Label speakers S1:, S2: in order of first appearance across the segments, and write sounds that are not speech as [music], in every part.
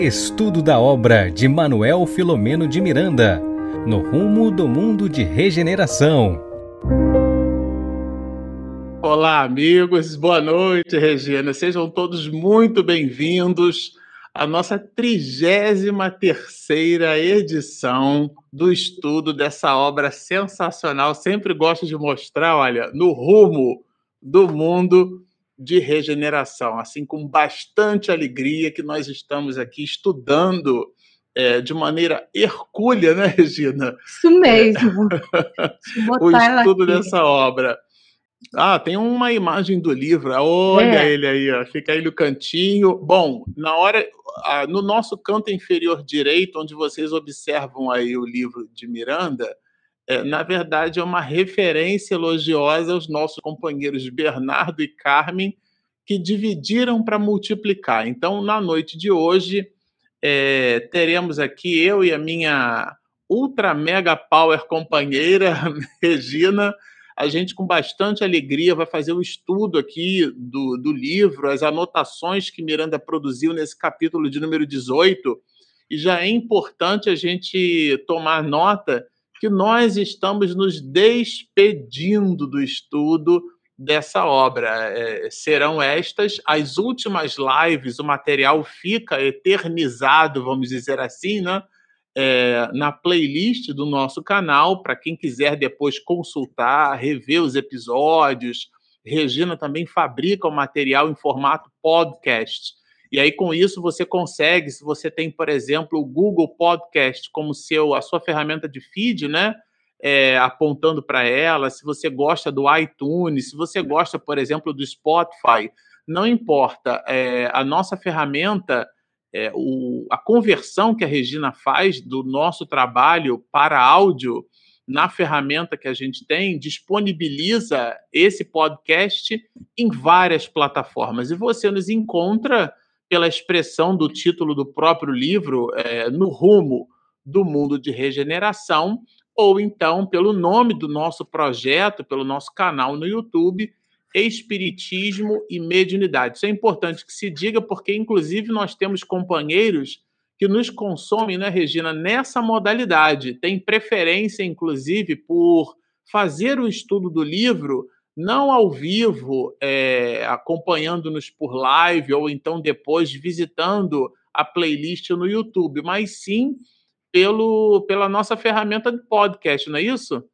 S1: Estudo da obra de Manuel Filomeno de Miranda, no rumo do mundo de regeneração.
S2: Olá, amigos, boa noite, Regina. Sejam todos muito bem-vindos à nossa 33 terceira edição do estudo dessa obra sensacional. Sempre gosto de mostrar, olha, no rumo do mundo de regeneração, assim com bastante alegria que nós estamos aqui estudando é, de maneira hercúlea, né, [laughs] Regina?
S3: Isso mesmo. [laughs]
S2: O estudo dessa obra. Ah, tem uma imagem do livro. Olha é. ele aí, ó. fica aí no cantinho. Bom, na hora, no nosso canto inferior direito, onde vocês observam aí o livro de Miranda, é, na verdade, é uma referência elogiosa aos nossos companheiros Bernardo e Carmen, que dividiram para multiplicar. Então, na noite de hoje, é, teremos aqui eu e a minha ultra mega power companheira, [laughs] Regina. A gente, com bastante alegria, vai fazer o estudo aqui do, do livro, as anotações que Miranda produziu nesse capítulo de número 18. E já é importante a gente tomar nota que nós estamos nos despedindo do estudo dessa obra. É, serão estas as últimas lives, o material fica eternizado, vamos dizer assim, né? É, na playlist do nosso canal, para quem quiser depois consultar, rever os episódios. Regina também fabrica o material em formato podcast. E aí, com isso, você consegue, se você tem, por exemplo, o Google Podcast como seu, a sua ferramenta de feed, né? É, apontando para ela, se você gosta do iTunes, se você gosta, por exemplo, do Spotify, não importa. É, a nossa ferramenta, é, o, a conversão que a Regina faz do nosso trabalho para áudio na ferramenta que a gente tem, disponibiliza esse podcast em várias plataformas. E você nos encontra pela expressão do título do próprio livro, é, No Rumo do Mundo de Regeneração, ou então pelo nome do nosso projeto, pelo nosso canal no YouTube, Espiritismo e Mediunidade. Isso é importante que se diga, porque, inclusive, nós temos companheiros que nos consomem, né, Regina, nessa modalidade. Tem preferência, inclusive, por fazer o estudo do livro não ao vivo, é, acompanhando-nos por live ou então depois visitando a playlist no YouTube, mas sim pelo, pela nossa ferramenta de podcast, não é isso?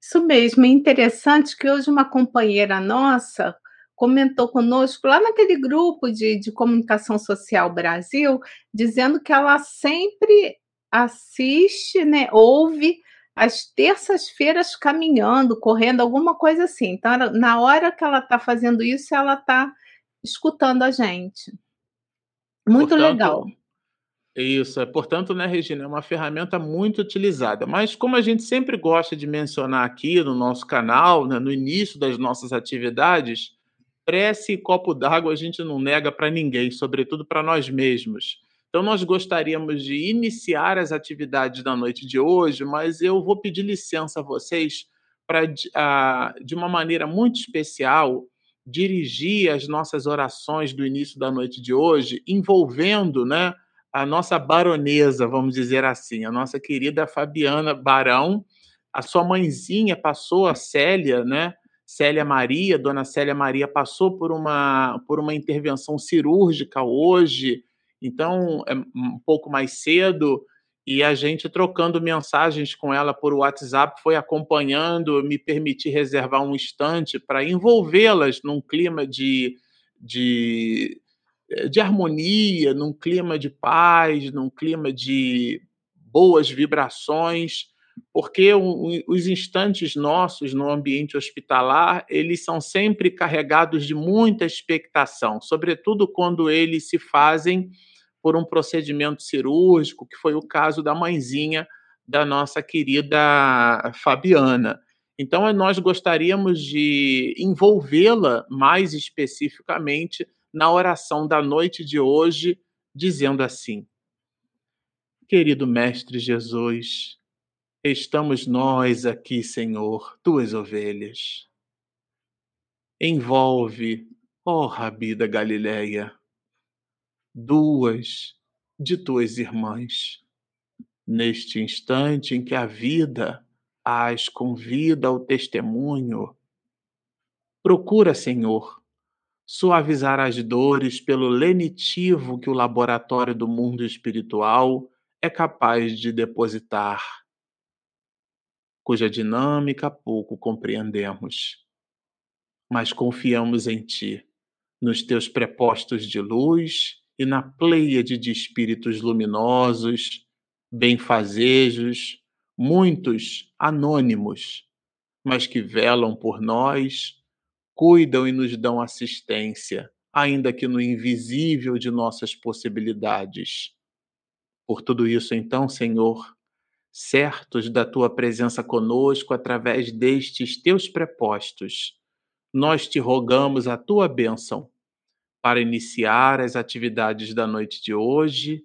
S3: Isso mesmo. É interessante que hoje uma companheira nossa comentou conosco lá naquele grupo de, de comunicação social Brasil, dizendo que ela sempre assiste, né, ouve às terças-feiras caminhando, correndo, alguma coisa assim. Então, na hora que ela está fazendo isso, ela está escutando a gente. Muito portanto, legal.
S2: Isso, é, portanto, né, Regina, é uma ferramenta muito utilizada. Mas como a gente sempre gosta de mencionar aqui no nosso canal, né, no início das nossas atividades, prece e copo d'água a gente não nega para ninguém, sobretudo para nós mesmos. Então, nós gostaríamos de iniciar as atividades da noite de hoje, mas eu vou pedir licença a vocês para, de uma maneira muito especial, dirigir as nossas orações do início da noite de hoje, envolvendo né, a nossa baronesa, vamos dizer assim, a nossa querida Fabiana Barão. A sua mãezinha passou, a Célia, né? Célia Maria, Dona Célia Maria, passou por uma, por uma intervenção cirúrgica hoje então, é um pouco mais cedo, e a gente trocando mensagens com ela por WhatsApp, foi acompanhando, me permitir reservar um instante para envolvê-las num clima de, de, eh, de harmonia, num clima de paz, num clima de boas vibrações, porque os instantes nossos no ambiente hospitalar, eles são sempre carregados de muita expectação, sobretudo quando eles se fazem por um procedimento cirúrgico, que foi o caso da mãezinha da nossa querida Fabiana. Então, nós gostaríamos de envolvê-la mais especificamente na oração da noite de hoje, dizendo assim: Querido Mestre Jesus, estamos nós aqui, Senhor, tuas ovelhas. Envolve, ó Rabi da Galileia, duas de tuas irmãs. Neste instante em que a vida as convida ao testemunho, procura, Senhor, suavizar as dores pelo lenitivo que o laboratório do mundo espiritual é capaz de depositar, cuja dinâmica pouco compreendemos. Mas confiamos em Ti, nos Teus prepostos de luz e na pleiade de espíritos luminosos, benfazejos, muitos anônimos, mas que velam por nós, cuidam e nos dão assistência, ainda que no invisível de nossas possibilidades. Por tudo isso, então, Senhor, certos da tua presença conosco através destes teus prepostos, nós te rogamos a tua bênção para iniciar as atividades da noite de hoje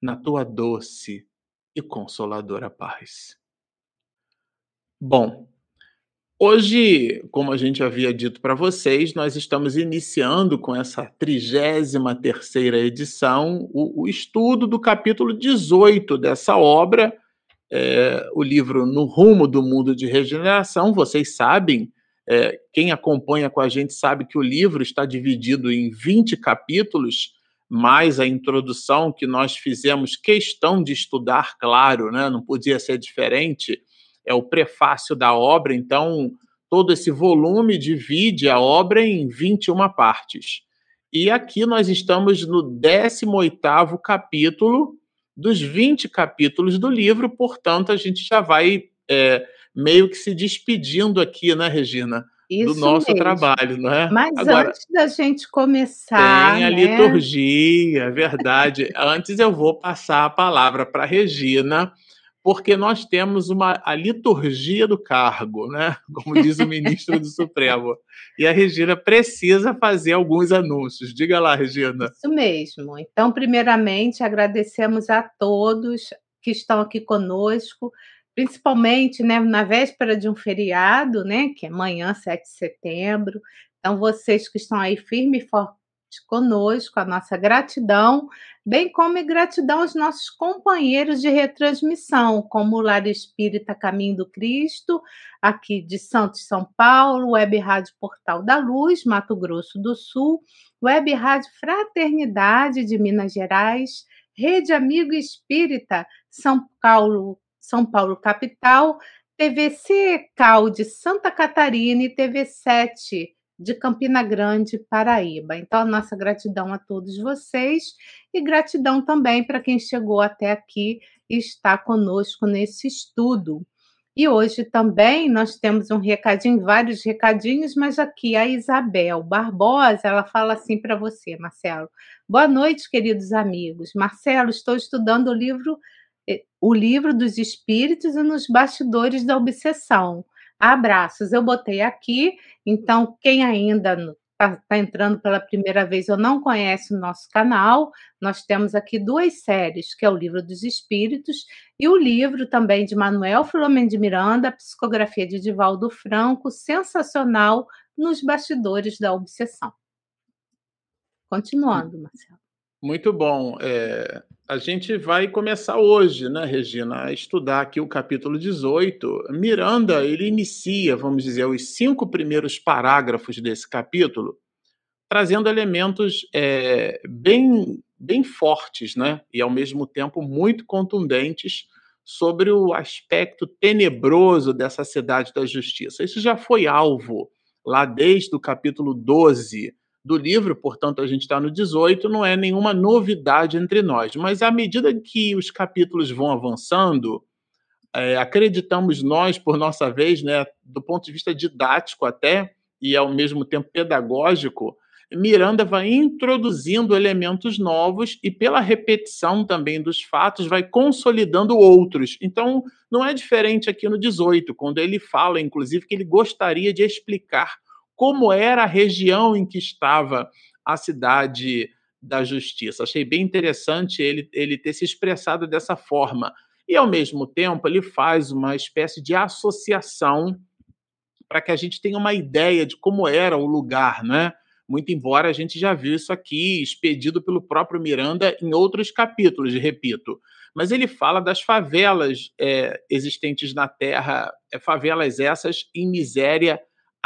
S2: na tua doce e consoladora paz. Bom, hoje, como a gente havia dito para vocês, nós estamos iniciando com essa 33 terceira edição o, o, estudo do capítulo 18 dessa obra, é, o livro No Rumo do Mundo de Regeneração. Vocês sabem é, quem acompanha com a gente sabe que o livro está dividido em 20 capítulos, mais a introdução que nós fizemos questão de estudar, claro, né? não podia ser diferente, é o prefácio da obra, então todo esse volume divide a obra em 21 partes. E aqui nós estamos no 18º capítulo dos 20 capítulos do livro, portanto a gente já vai é, meio que se despedindo aqui, né, Regina? Isso do nosso mesmo. trabalho, não é?
S3: Mas Agora, antes da gente começar.
S2: Tem a né? liturgia, é verdade. antes eu vou passar a palavra para a Regina, porque nós temos uma, a liturgia do cargo, né? [laughs] Como diz o ministro do Supremo. E a Regina precisa fazer alguns anúncios. Diga lá, Regina.
S3: Isso mesmo. Então, primeiramente, agradecemos a todos que estão aqui conosco principalmente né, na véspera de um feriado, né, que é amanhã, 7 de setembro. Então, vocês que estão aí firme e forte conosco, a nossa gratidão, bem como gratidão aos nossos companheiros de retransmissão, como o Lar Espírita Caminho do Cristo, aqui de Santos, São Paulo, Web Rádio Portal da Luz, Mato Grosso do Sul, Web Rádio Fraternidade de Minas Gerais, Rede Amigo Espírita, São Paulo, são Paulo capital, TVC Cal de Santa Catarina e TV7 de Campina Grande, Paraíba. Então, a nossa gratidão a todos vocês e gratidão também para quem chegou até aqui e está conosco nesse estudo. E hoje também nós temos um recadinho, vários recadinhos, mas aqui a Isabel Barbosa, ela fala assim para você, Marcelo. Boa noite, queridos amigos. Marcelo, estou estudando o livro o livro dos espíritos e nos bastidores da obsessão. Abraços, eu botei aqui, então quem ainda está tá entrando pela primeira vez ou não conhece o nosso canal, nós temos aqui duas séries, que é o livro dos espíritos e o livro também de Manuel Filomeno de Miranda, psicografia de Divaldo Franco, sensacional nos bastidores da obsessão. Continuando, Marcelo.
S2: Muito bom. É, a gente vai começar hoje, né, Regina, a estudar aqui o capítulo 18. Miranda, ele inicia, vamos dizer, os cinco primeiros parágrafos desse capítulo, trazendo elementos é, bem, bem fortes, né, e ao mesmo tempo muito contundentes sobre o aspecto tenebroso dessa cidade da justiça. Isso já foi alvo lá desde o capítulo 12 do livro, portanto, a gente está no 18, não é nenhuma novidade entre nós. Mas à medida que os capítulos vão avançando, é, acreditamos nós, por nossa vez, né, do ponto de vista didático até, e ao mesmo tempo pedagógico, Miranda vai introduzindo elementos novos e, pela repetição também dos fatos, vai consolidando outros. Então, não é diferente aqui no 18, quando ele fala, inclusive, que ele gostaria de explicar como era a região em que estava a cidade da justiça. Achei bem interessante ele, ele ter se expressado dessa forma. E, ao mesmo tempo, ele faz uma espécie de associação para que a gente tenha uma ideia de como era o lugar, né? Muito embora a gente já viu isso aqui expedido pelo próprio Miranda em outros capítulos, repito. Mas ele fala das favelas é, existentes na Terra, é, favelas essas em miséria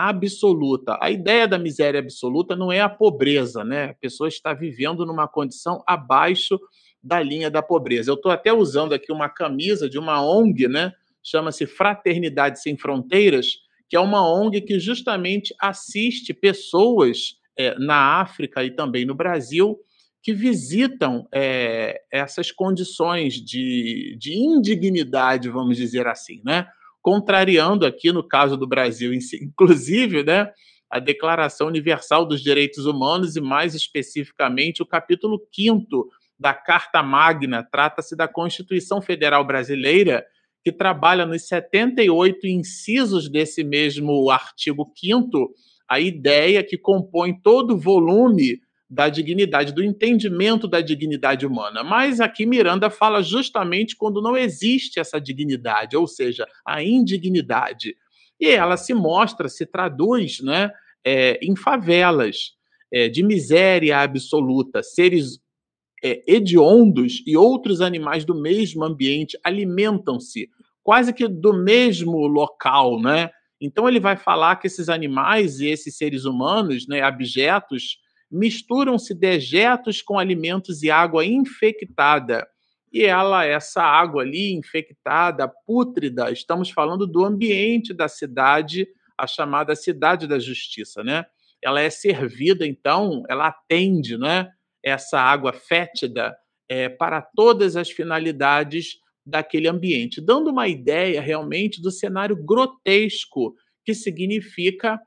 S2: absoluta. A ideia da miséria absoluta não é a pobreza, né? A pessoa está vivendo numa condição abaixo da linha da pobreza. Eu estou até usando aqui uma camisa de uma ONG, né? Chama-se Fraternidade Sem Fronteiras, que é uma ONG que justamente assiste pessoas é, na África e também no Brasil que visitam é, essas condições de, de indignidade, vamos dizer assim, né? Contrariando aqui, no caso do Brasil, inclusive, né, a Declaração Universal dos Direitos Humanos e, mais especificamente, o capítulo 5 da Carta Magna, trata-se da Constituição Federal Brasileira, que trabalha nos 78 incisos desse mesmo artigo 5 a ideia que compõe todo o volume da dignidade, do entendimento da dignidade humana. Mas aqui Miranda fala justamente quando não existe essa dignidade, ou seja, a indignidade. E ela se mostra, se traduz né, é, em favelas é, de miséria absoluta, seres é, hediondos e outros animais do mesmo ambiente alimentam-se quase que do mesmo local, né? Então ele vai falar que esses animais e esses seres humanos, né, abjetos, misturam-se dejetos com alimentos e água infectada. E ela, essa água ali infectada, pútrida, estamos falando do ambiente da cidade, a chamada cidade da justiça, né? Ela é servida, então, ela atende, né? essa água fétida é, para todas as finalidades daquele ambiente, dando uma ideia realmente do cenário grotesco que significa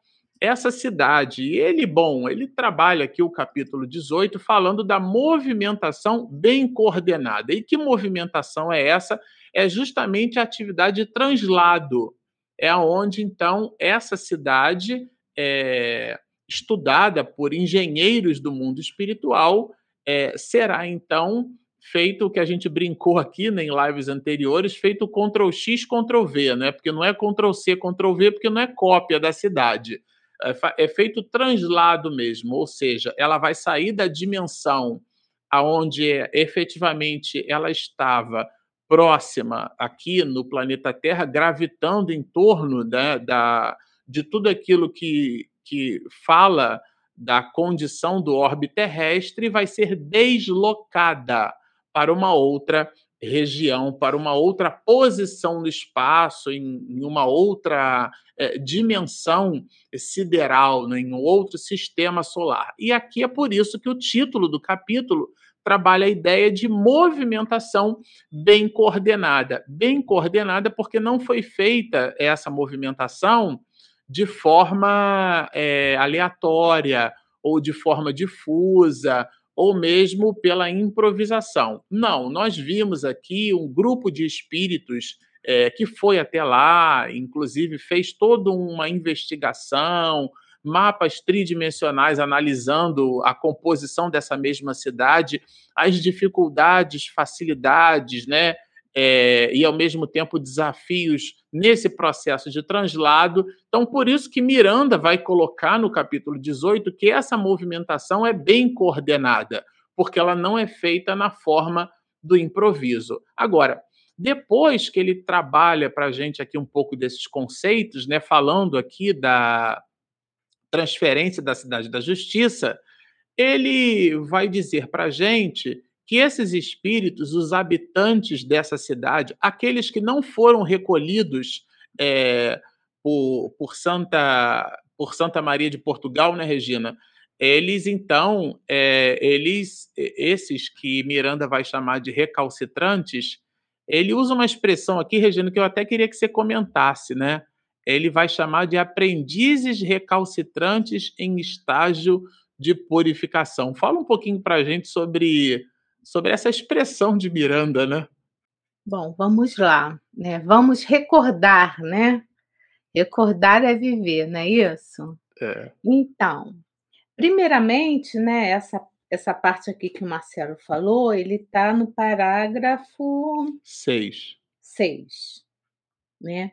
S2: essa cidade. E ele, bom, ele trabalha aqui o capítulo 18 falando da movimentação bem coordenada. E que movimentação é essa? É justamente a atividade de translado. É onde, então, essa cidade é, estudada por engenheiros do mundo espiritual, é, será então feito o que a gente brincou aqui né, em lives anteriores, feito Ctrl X, Ctrl V, né? Porque não é Ctrl C, Ctrl V, porque não é cópia da cidade. É, é feito translado mesmo, ou seja, ela vai sair da dimensão aonde efetivamente ela estava próxima aqui no planeta Terra, gravitando em torno né, da, de tudo aquilo que, que fala da condição do orbe terrestre vai ser deslocada para uma outra região, para uma outra posição no espaço, em, em uma outra é, dimensão sideral, né, em um outro sistema solar. E aqui é por isso que o título do capítulo trabalha a ideia de movimentação bem coordenada. Bem coordenada porque não foi feita essa movimentação de forma é, aleatória ou de forma difusa ou mesmo pela improvisação. Não, nós vimos aqui um grupo de espíritos é, que foi até lá, inclusive fez toda uma investigação, mapas tridimensionais analisando a composição dessa mesma cidade, as dificuldades, facilidades, né? É, e, ao mesmo tempo, desafios nesse processo de translado. Então, por isso que Miranda vai colocar no capítulo 18 que essa movimentação é bem coordenada, porque ela não é feita na forma do improviso. Agora, depois que ele trabalha para a gente aqui um pouco desses conceitos, né, falando aqui da transferência da cidade da justiça, ele vai dizer para a gente que esses espíritos, os habitantes dessa cidade, aqueles que não foram recolhidos é, por, por, Santa, por Santa Maria de Portugal, né, Regina? Eles, então, é, eles, esses que Miranda vai chamar de recalcitrantes, ele usa uma expressão aqui, Regina, que eu até queria que você comentasse, né? Ele vai chamar de aprendizes recalcitrantes em estágio de purificação. Fala um pouquinho para a gente sobre sobre essa expressão de Miranda, né?
S3: Bom, vamos lá, né? Vamos recordar, né? Recordar é viver, não é isso?
S2: É.
S3: Então, primeiramente, né, essa, essa parte aqui que o Marcelo falou, ele está no parágrafo
S2: 6.
S3: 6, né?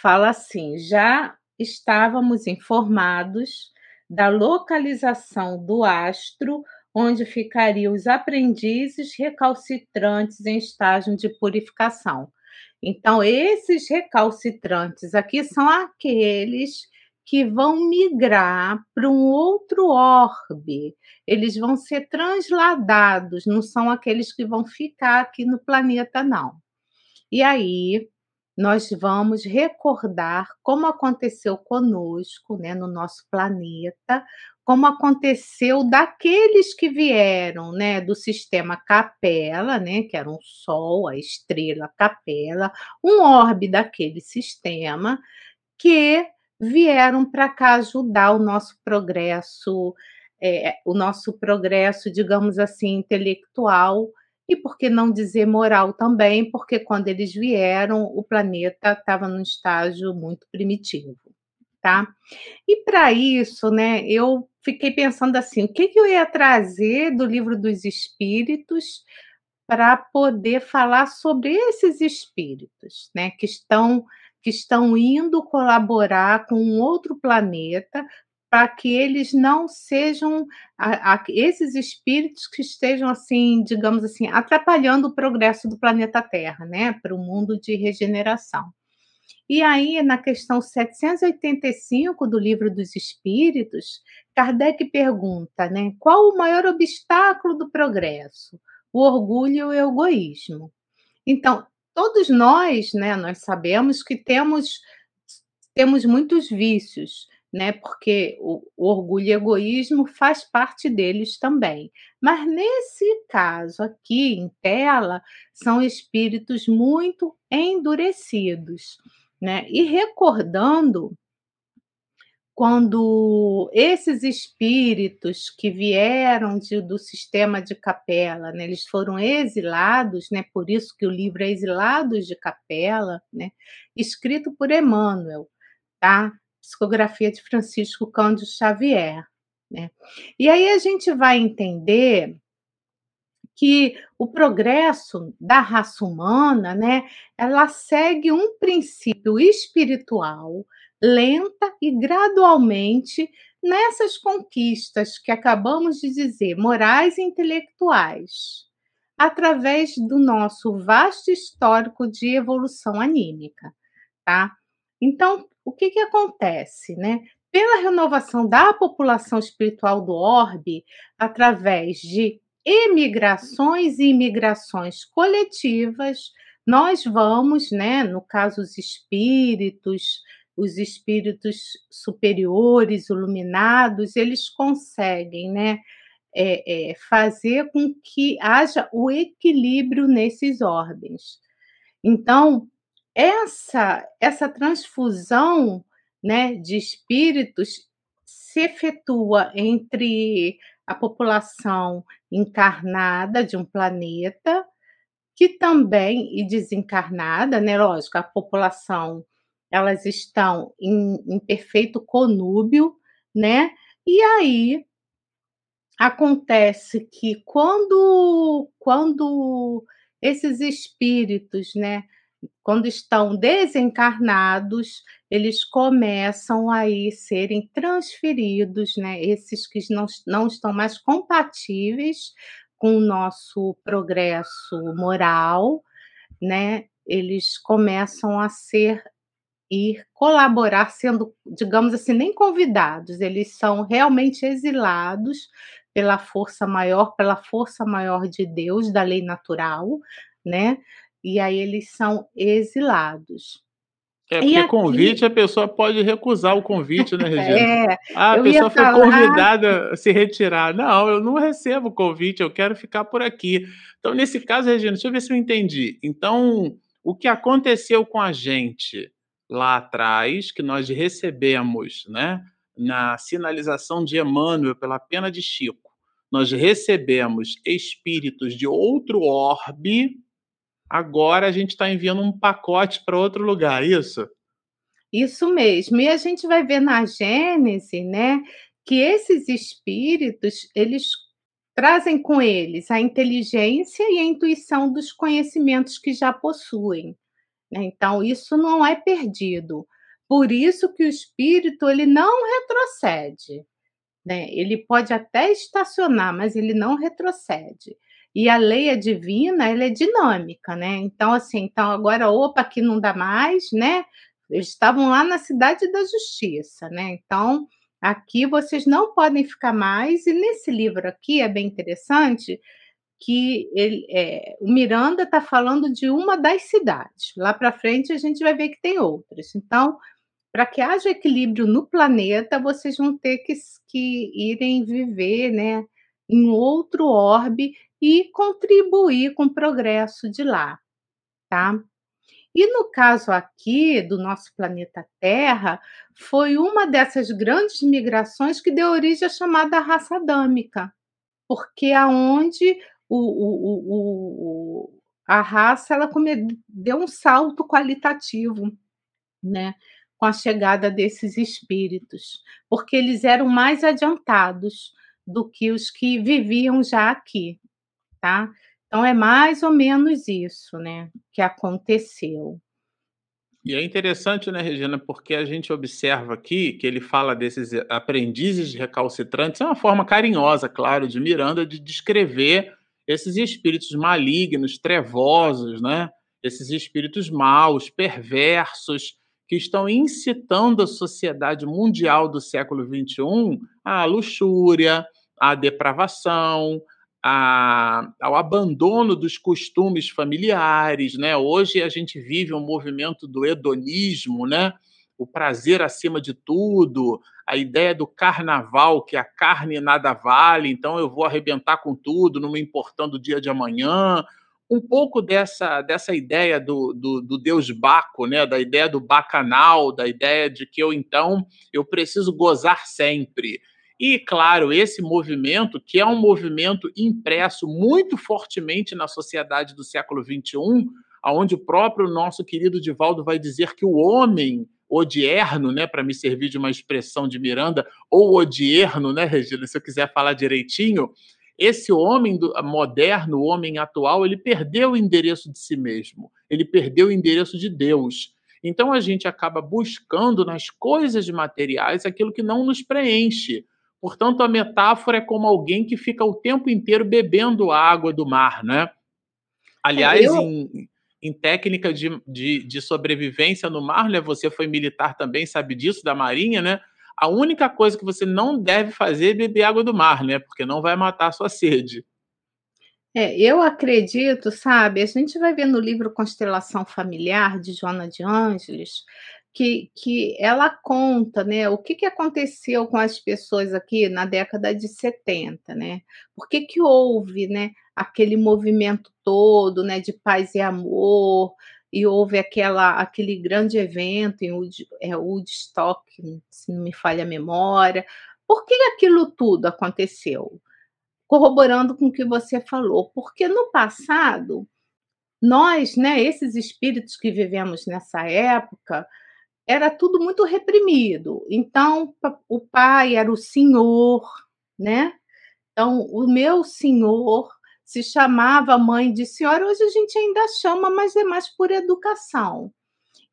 S3: Fala assim: já estávamos informados da localização do astro onde ficariam os aprendizes recalcitrantes em estágio de purificação. Então, esses recalcitrantes aqui são aqueles que vão migrar para um outro orbe. Eles vão ser transladados, não são aqueles que vão ficar aqui no planeta, não. E aí, nós vamos recordar como aconteceu conosco, né, no nosso planeta, como aconteceu daqueles que vieram, né, do sistema Capela, né, que era um sol, a estrela Capela, um orbe daquele sistema que vieram para cá ajudar o nosso progresso, é, o nosso progresso, digamos assim, intelectual e por que não dizer moral também, porque quando eles vieram, o planeta estava num estágio muito primitivo, tá? E para isso, né, eu fiquei pensando assim, o que, que eu ia trazer do livro dos espíritos para poder falar sobre esses espíritos, né, que estão que estão indo colaborar com um outro planeta para que eles não sejam a, a, esses espíritos que estejam assim, digamos assim, atrapalhando o progresso do planeta Terra, né, para o mundo de regeneração. E aí, na questão 785 do Livro dos Espíritos, Kardec pergunta, né, qual o maior obstáculo do progresso? O orgulho e o egoísmo. Então, todos nós, né, nós sabemos que temos temos muitos vícios, né? Porque o, o, orgulho e egoísmo faz parte deles também. Mas nesse caso aqui em tela são espíritos muito endurecidos, né? E recordando quando esses espíritos que vieram de, do sistema de capela, né, eles foram exilados, né, por isso que o livro é Exilados de Capela, né, escrito por Emmanuel, tá? Psicografia de Francisco Cândido Xavier. Né? E aí a gente vai entender que o progresso da raça humana, né, ela segue um princípio espiritual lenta e gradualmente nessas conquistas que acabamos de dizer, morais e intelectuais, através do nosso vasto histórico de evolução anímica, tá? Então, o que, que acontece, né? Pela renovação da população espiritual do orbe, através de emigrações e imigrações coletivas, nós vamos, né, no caso os espíritos, os espíritos superiores, iluminados, eles conseguem, né, é, é, fazer com que haja o equilíbrio nesses ordens. Então, essa, essa transfusão né, de espíritos se efetua entre a população encarnada de um planeta, que também, e desencarnada, né? Lógico, a população, elas estão em, em perfeito conúbio, né? E aí acontece que quando, quando esses espíritos, né, quando estão desencarnados, eles começam a serem transferidos, né? Esses que não, não estão mais compatíveis com o nosso progresso moral, né? Eles começam a ser ir colaborar, sendo, digamos assim, nem convidados, eles são realmente exilados pela força maior, pela força maior de Deus, da lei natural, né? E aí eles são exilados.
S2: É, porque aqui... convite a pessoa pode recusar o convite, né, [laughs] Regina? É, ah, a pessoa foi falar... convidada a se retirar. Não, eu não recebo convite, eu quero ficar por aqui. Então, nesse caso, Regina, deixa eu ver se eu entendi. Então, o que aconteceu com a gente lá atrás, que nós recebemos, né, na sinalização de Emmanuel pela pena de Chico, nós recebemos espíritos de outro orbe agora a gente está enviando um pacote para outro lugar, isso?
S3: Isso mesmo. E a gente vai ver na Gênese, né, que esses espíritos, eles trazem com eles a inteligência e a intuição dos conhecimentos que já possuem. Né? Então, isso não é perdido. Por isso que o espírito ele não retrocede. né? Ele pode até estacionar, mas ele não retrocede. E a lei é divina, ela é dinâmica, né? Então, assim, então agora, opa, aqui não dá mais, né? Eles estavam lá na cidade da justiça, né? Então, aqui vocês não podem ficar mais. E nesse livro aqui é bem interessante que ele, é, o Miranda está falando de uma das cidades. Lá para frente a gente vai ver que tem outras. Então, para que haja equilíbrio no planeta, vocês vão ter que, que irem viver, né, em outro orbe e contribuir com o progresso de lá, tá? E no caso aqui do nosso planeta Terra, foi uma dessas grandes migrações que deu origem à chamada raça adâmica, porque aonde o, o, o, a raça ela deu um salto qualitativo, né? Com a chegada desses espíritos, porque eles eram mais adiantados do que os que viviam já aqui, tá? Então é mais ou menos isso, né, que aconteceu.
S2: E é interessante, né, Regina, porque a gente observa aqui que ele fala desses aprendizes recalcitrantes, é uma forma carinhosa, claro, de Miranda de descrever esses espíritos malignos, trevosos, né? Esses espíritos maus, perversos, que estão incitando a sociedade mundial do século XXI à luxúria, à depravação, a, ao abandono dos costumes familiares, né? Hoje a gente vive um movimento do hedonismo, né? O prazer acima de tudo, a ideia do carnaval, que a carne nada vale, então eu vou arrebentar com tudo, não me importando o dia de amanhã. Um pouco dessa, dessa ideia do, do, do Deus Baco, né? da ideia do bacanal, da ideia de que eu, então, eu preciso gozar sempre. E, claro, esse movimento, que é um movimento impresso muito fortemente na sociedade do século XXI, onde o próprio nosso querido Divaldo vai dizer que o homem odierno, né, para me servir de uma expressão de Miranda, ou odierno, né, Regina, se eu quiser falar direitinho, esse homem do, moderno, o homem atual, ele perdeu o endereço de si mesmo, ele perdeu o endereço de Deus. Então a gente acaba buscando nas coisas materiais aquilo que não nos preenche. Portanto, a metáfora é como alguém que fica o tempo inteiro bebendo água do mar, né? Aliás, eu... em, em, técnica de, de, de, sobrevivência no mar, né? Você foi militar também, sabe disso, da Marinha, né? A única coisa que você não deve fazer é beber água do mar, né? Porque não vai matar a sua sede.
S3: É, eu acredito, sabe? A gente vai ver no livro Constelação Familiar, de Joana de Ângeles, que, que ela conta, né, o que, que aconteceu com as pessoas aqui na década de 70, né? Por que, que houve, né, aquele movimento todo, né, de paz e amor, e houve aquela, aquele grande evento em Wood, é, Woodstock, se não me falha a memória. Por que aquilo tudo aconteceu? Corroborando com o que você falou, porque no passado, nós, né, esses espíritos que vivemos nessa época, era tudo muito reprimido. Então, o pai era o senhor, né? Então, o meu senhor se chamava mãe de senhora. Hoje a gente ainda chama, mas é mais por educação.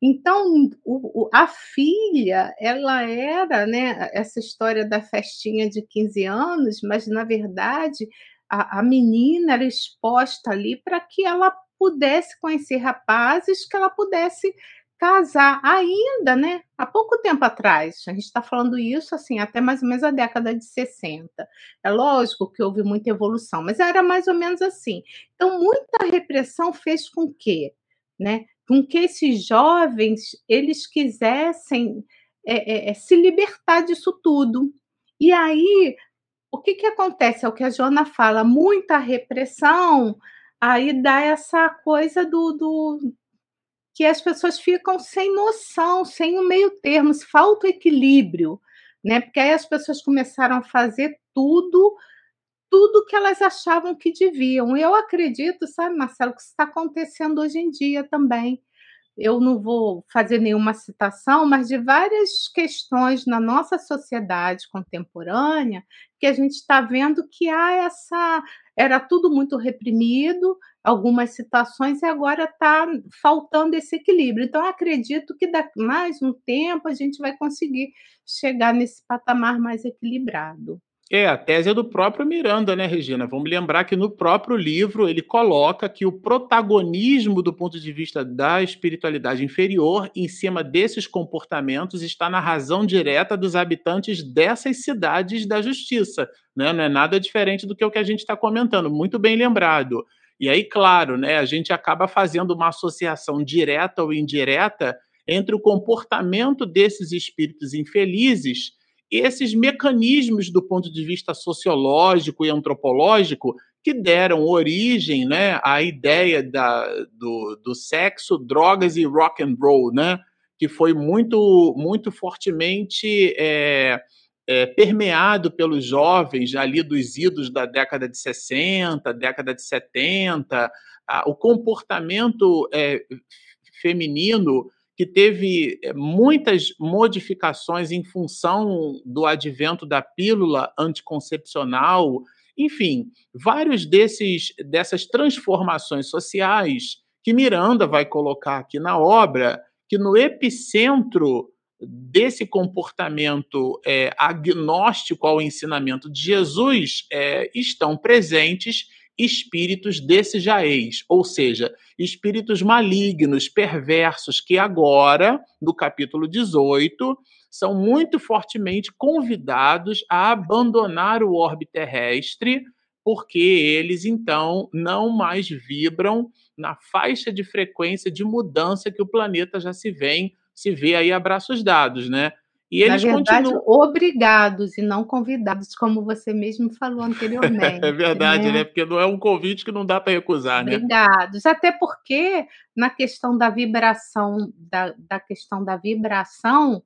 S3: Então, o, a filha, ela era, né, essa história da festinha de 15 anos, mas na verdade a, a menina era exposta ali para que ela pudesse conhecer rapazes, que ela pudesse casar ainda, né? Há pouco tempo atrás, a gente está falando isso assim, até mais ou menos a década de 60. É lógico que houve muita evolução, mas era mais ou menos assim. Então, muita repressão fez com que, né? Com que esses jovens eles quisessem é, é, é se libertar disso tudo. E aí, o que, que acontece? É o que a Joana fala, muita repressão, aí dá essa coisa do, do que as pessoas ficam sem noção, sem o meio termo, falta o equilíbrio, né? Porque aí as pessoas começaram a fazer tudo, tudo que elas achavam que deviam. Eu acredito, sabe, Marcelo, que isso está acontecendo hoje em dia também. eu não vou fazer nenhuma citação, mas de várias questões na nossa sociedade contemporânea que a gente está vendo que há essa era tudo muito reprimido, algumas situações e agora está faltando esse equilíbrio. Então, acredito que daqui mais um tempo a gente vai conseguir chegar nesse patamar mais equilibrado.
S2: É, a tese é do próprio Miranda, né, Regina? Vamos lembrar que no próprio livro ele coloca que o protagonismo do ponto de vista da espiritualidade inferior em cima desses comportamentos está na razão direta dos habitantes dessas cidades da justiça, né? Não é nada diferente do que o que a gente está comentando, muito bem lembrado. E aí, claro, né, a gente acaba fazendo uma associação direta ou indireta entre o comportamento desses espíritos infelizes esses mecanismos do ponto de vista sociológico e antropológico que deram origem né, à ideia da, do, do sexo, drogas e rock and roll, né, que foi muito, muito fortemente é, é, permeado pelos jovens ali dos idos da década de 60, década de 70, a, o comportamento é, feminino que teve eh, muitas modificações em função do advento da pílula anticoncepcional, enfim, vários desses dessas transformações sociais que Miranda vai colocar aqui na obra, que no epicentro desse comportamento é, agnóstico ao ensinamento de Jesus é, estão presentes espíritos desse jaez, ou seja, espíritos malignos, perversos, que agora, no capítulo 18, são muito fortemente convidados a abandonar o orbe terrestre, porque eles então não mais vibram na faixa de frequência de mudança que o planeta já se vem, se vê aí a braços dados, né?
S3: E eles Na verdade, continuam... obrigados e não convidados, como você mesmo falou anteriormente. [laughs]
S2: é verdade, né? né? Porque não é um convite que não dá para recusar,
S3: obrigados. né? Obrigados. Até porque, na questão da vibração, da, da questão da vibração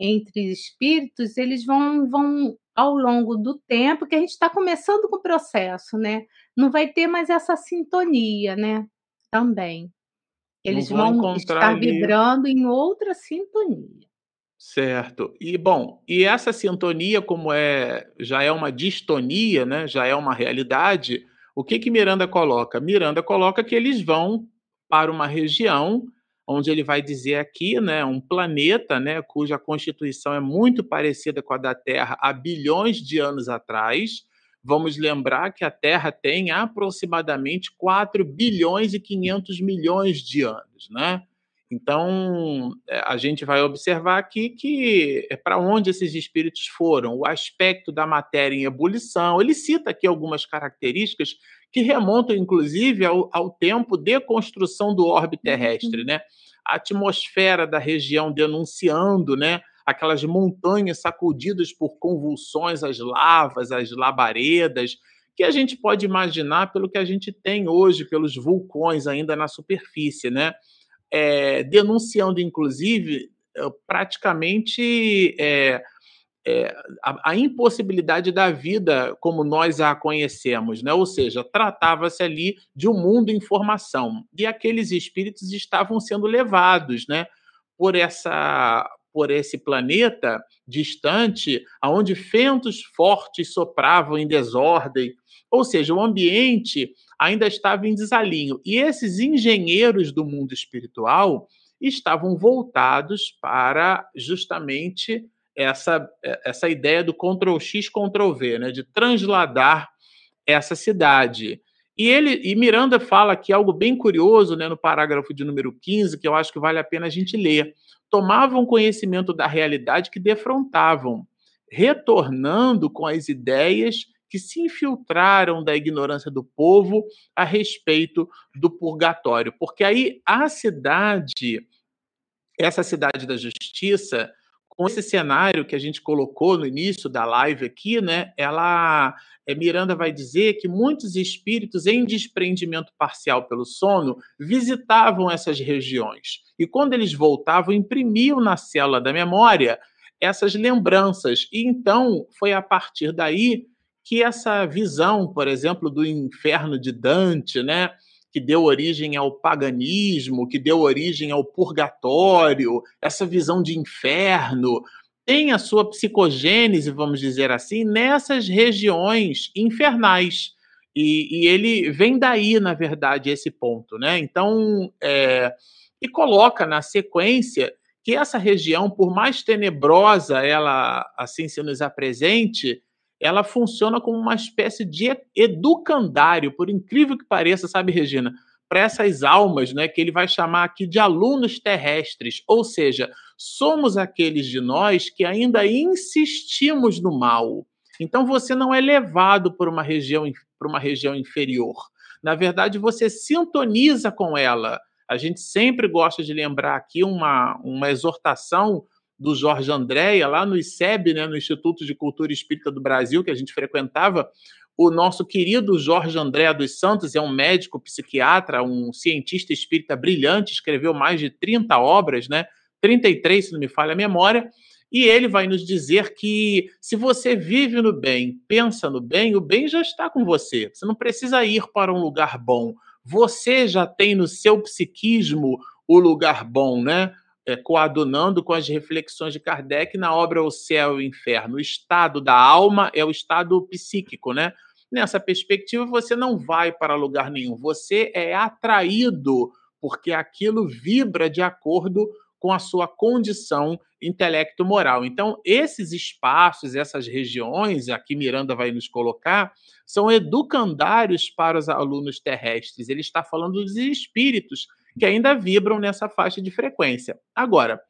S3: entre espíritos, eles vão, vão ao longo do tempo, que a gente está começando com o processo, né? Não vai ter mais essa sintonia, né? Também. Eles vão estar ali... vibrando em outra sintonia.
S2: Certo. E bom, e essa sintonia, como é já é uma distonia, né? Já é uma realidade. O que que Miranda coloca? Miranda coloca que eles vão para uma região onde ele vai dizer aqui, né, um planeta, né, cuja constituição é muito parecida com a da Terra há bilhões de anos atrás. Vamos lembrar que a Terra tem aproximadamente 4 bilhões e 500 milhões de anos, né? Então, é, a gente vai observar aqui que é para onde esses espíritos foram, o aspecto da matéria em ebulição. Ele cita aqui algumas características que remontam, inclusive, ao, ao tempo de construção do orbe terrestre, uhum. né? A atmosfera da região denunciando, né? Aquelas montanhas sacudidas por convulsões, as lavas, as labaredas, que a gente pode imaginar pelo que a gente tem hoje, pelos vulcões ainda na superfície, né? É, denunciando, inclusive, eh, praticamente é, é, a, a, impossibilidade da vida como nós a conhecemos, né? ou seja, tratava-se ali de um mundo em formação. E aqueles espíritos estavam sendo levados né, por, essa, por esse planeta distante, onde ventos fortes sopravam em desordem, ou seja, o ambiente ainda estava em desalinho. E esses engenheiros do mundo espiritual estavam voltados para justamente essa, essa ideia do Ctrl X, Ctrl V, né, de transladar essa cidade. E ele e Miranda fala aqui algo bem curioso, né, no parágrafo de número 15, que eu acho que vale a pena a gente ler. Tomavam conhecimento da realidade que defrontavam, retornando com as ideias que se infiltraram da ignorância do povo a respeito do purgatório. Porque aí a cidade, essa cidade da justiça, com esse cenário que a gente colocou no início da live aqui, né? Ela é, Miranda vai dizer que muitos espíritos em desprendimento parcial pelo sono visitavam essas regiões e quando eles voltavam imprimiam na célula da memória essas lembranças e então foi a partir daí que essa visão, por exemplo, do inferno de Dante, né, que deu origem ao paganismo, que deu origem ao purgatório, essa visão de inferno, tem a sua psicogênese, vamos dizer assim, nessas regiões infernais. E, e ele vem daí, na verdade, esse ponto, né? Então, é, e coloca na sequência que essa região, por mais tenebrosa ela assim se nos apresente, ela funciona como uma espécie de educandário, por incrível que pareça, sabe, Regina? Para essas almas, né, que ele vai chamar aqui de alunos terrestres, ou seja, somos aqueles de nós que ainda insistimos no mal. Então você não é levado por uma região para uma região inferior. Na verdade, você sintoniza com ela. A gente sempre gosta de lembrar aqui uma, uma exortação do Jorge Andréia, lá no ICEB, né, no Instituto de Cultura Espírita do Brasil, que a gente frequentava, o nosso querido Jorge André dos Santos é um médico psiquiatra, um cientista espírita brilhante, escreveu mais de 30 obras, né? 33, se não me falha a memória, e ele vai nos dizer que se você vive no bem, pensa no bem, o bem já está com você. Você não precisa ir para um lugar bom. Você já tem no seu psiquismo o lugar bom, né? É, coadunando com as reflexões de Kardec na obra O Céu e o Inferno. O estado da alma é o estado psíquico, né? Nessa perspectiva, você não vai para lugar nenhum, você é atraído porque aquilo vibra de acordo com a sua condição intelecto-moral. Então, esses espaços, essas regiões, aqui Miranda vai nos colocar, são educandários para os alunos terrestres. Ele está falando dos espíritos que ainda vibram nessa faixa de frequência. Agora,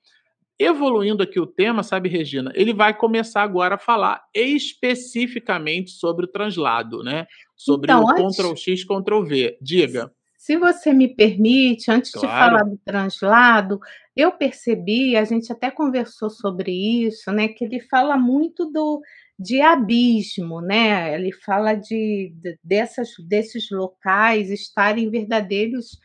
S2: evoluindo aqui o tema, sabe, Regina, ele vai começar agora a falar especificamente sobre o translado, né? Sobre então, o antes... Ctrl X, Ctrl V. Diga.
S3: Se você me permite, antes claro. de falar do translado, eu percebi, a gente até conversou sobre isso, né? Que ele fala muito do de abismo, né? Ele fala de, de dessas, desses locais estarem verdadeiros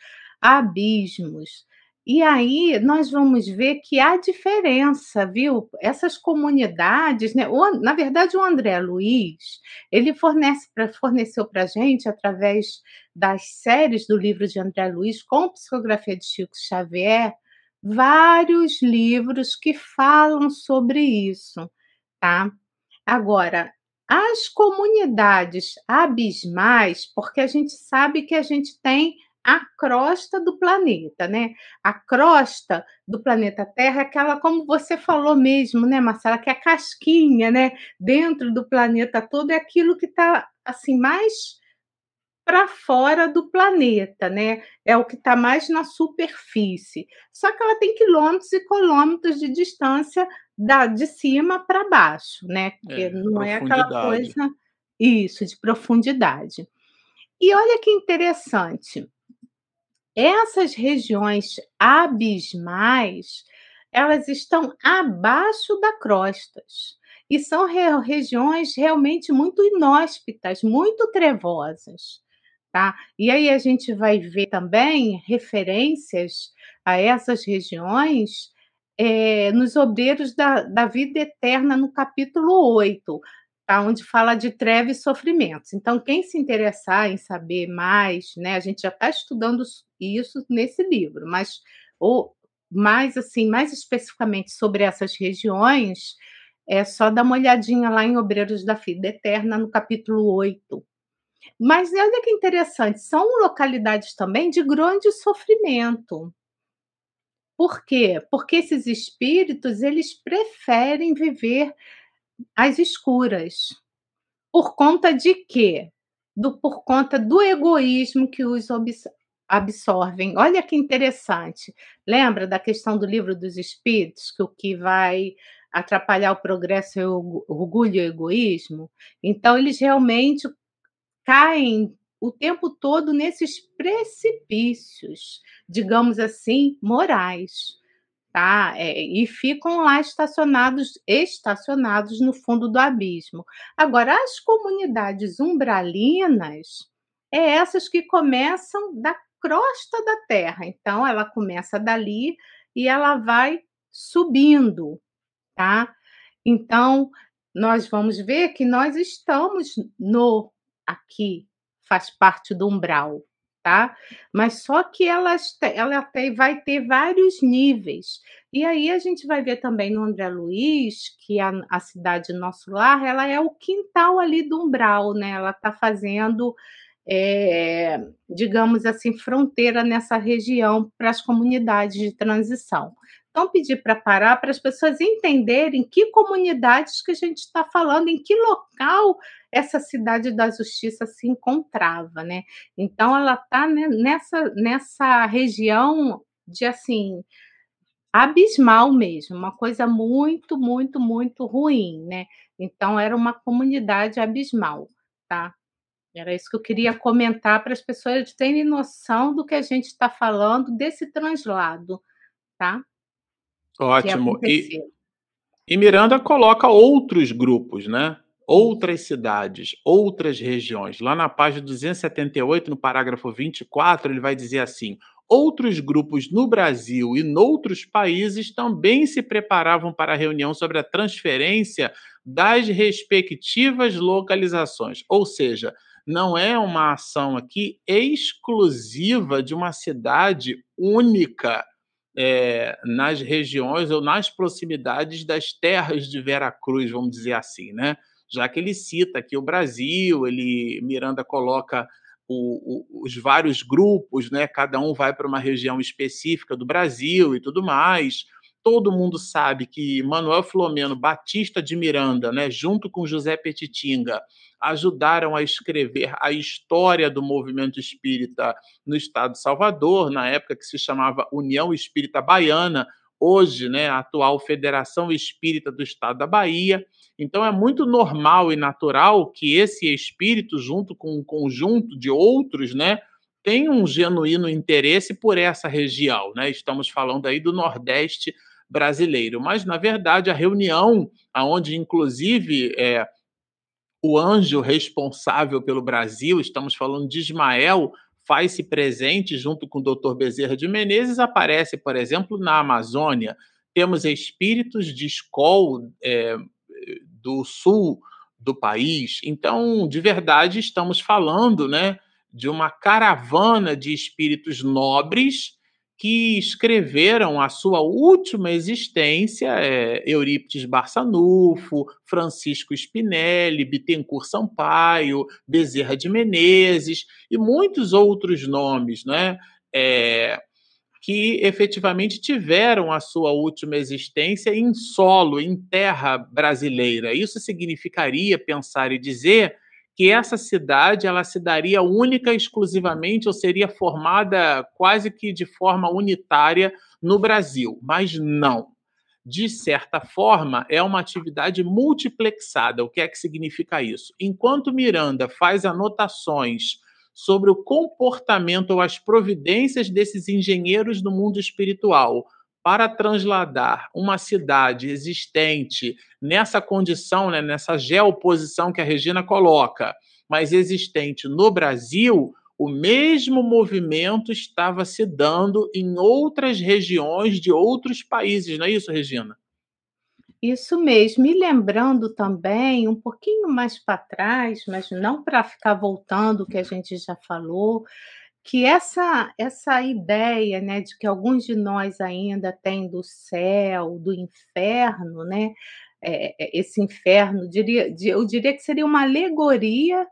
S3: abismos. E aí nós vamos ver que há diferença, viu? Essas comunidades, né? O, na verdade, o André Luiz, ele fornece pra, forneceu para a gente, através das séries do livro de André Luiz, com psicografia de Chico Xavier, vários livros que falam sobre isso, tá? Agora, as comunidades abismais, porque a gente sabe que a gente tem a crosta do planeta, né? A crosta do planeta Terra é aquela, como você falou mesmo, né, Marcela, que é a casquinha, né? Dentro do planeta todo é aquilo que está assim mais para fora do planeta, né? É o que está mais na superfície. Só que ela tem quilômetros e quilômetros de distância da, de cima para baixo, né? Porque é, não é aquela coisa isso de profundidade. E olha que interessante essas regiões abismais, elas estão abaixo da crostas e são re regiões realmente muito inóspitas, muito trevosas, tá? E aí a gente vai ver também referências a essas regiões é, nos obreiros da, da vida eterna, no capítulo 8, tá? Onde fala de treva e sofrimentos. Então, quem se interessar em saber mais, né, a gente já está estudando isso nesse livro, mas ou mais assim, mais especificamente sobre essas regiões, é só dar uma olhadinha lá em Obreiros da Vida Eterna, no capítulo 8. Mas olha que interessante, são localidades também de grande sofrimento. Por quê? Porque esses espíritos, eles preferem viver às escuras. Por conta de quê? Do, por conta do egoísmo que os absorvem. Olha que interessante. Lembra da questão do livro dos espíritos, que o que vai atrapalhar o progresso é o orgulho e o egoísmo? Então, eles realmente caem o tempo todo nesses precipícios, digamos assim, morais tá? É, e ficam lá estacionados, estacionados no fundo do abismo. Agora, as comunidades umbralinas é essas que começam da crosta da terra. Então, ela começa dali e ela vai subindo, tá? Então, nós vamos ver que nós estamos no aqui, faz parte do umbral, tá? Mas só que elas, ela tem, vai ter vários níveis. E aí a gente vai ver também no André Luiz que a, a cidade Nosso Lar, ela é o quintal ali do umbral, né? Ela está fazendo, é, digamos assim, fronteira nessa região para as comunidades de transição. Então, pedir para parar para as pessoas entenderem que comunidades que a gente está falando, em que local essa cidade da justiça se encontrava, né? Então, ela está nessa, nessa região de assim abismal mesmo, uma coisa muito, muito, muito ruim, né? Então, era uma comunidade abismal, tá? Era isso que eu queria comentar para as pessoas terem noção do que a gente está falando desse translado, tá?
S2: Ótimo. E, e Miranda coloca outros grupos, né? Outras cidades, outras regiões. Lá na página 278, no parágrafo 24, ele vai dizer assim: outros grupos no Brasil e noutros países também se preparavam para a reunião sobre a transferência das respectivas localizações. Ou seja, não é uma ação aqui exclusiva de uma cidade única é, nas regiões ou nas proximidades das terras de Vera Cruz, vamos dizer assim, né? Já que ele cita aqui o Brasil, ele Miranda coloca o, o, os vários grupos, né? Cada um vai para uma região específica do Brasil e tudo mais. Todo mundo sabe que Manuel Filomeno Batista de Miranda, né, junto com José Petitinga, ajudaram a escrever a história do movimento espírita no estado de Salvador, na época que se chamava União Espírita Baiana, hoje, né, a atual Federação Espírita do Estado da Bahia. Então é muito normal e natural que esse espírito, junto com um conjunto de outros, né, tenha um genuíno interesse por essa região, né? Estamos falando aí do Nordeste brasileiro, mas na verdade a reunião, aonde inclusive é, o anjo responsável pelo Brasil, estamos falando de Ismael, faz-se presente junto com o Dr. Bezerra de Menezes, aparece, por exemplo, na Amazônia. Temos espíritos de escol é, do sul do país. Então, de verdade, estamos falando né, de uma caravana de espíritos nobres que escreveram a sua última existência, é, Eurípides Barçanufo, Francisco Spinelli, Bittencourt Sampaio, Bezerra de Menezes e muitos outros nomes, né? É, que efetivamente tiveram a sua última existência em solo, em terra brasileira. Isso significaria pensar e dizer que essa cidade ela se daria única exclusivamente ou seria formada quase que de forma unitária no Brasil, mas não. De certa forma, é uma atividade multiplexada. O que é que significa isso? Enquanto Miranda faz anotações sobre o comportamento ou as providências desses engenheiros do mundo espiritual para transladar uma cidade existente nessa condição, né, nessa geoposição que a Regina coloca, mas existente no Brasil, o mesmo movimento estava se dando em outras regiões de outros países, não é isso, Regina?
S3: Isso mesmo. E lembrando também, um pouquinho mais para trás, mas não para ficar voltando o que a gente já falou, que essa essa ideia, né, de que alguns de nós ainda têm do céu, do inferno, né, é, esse inferno, diria, eu diria que seria uma alegoria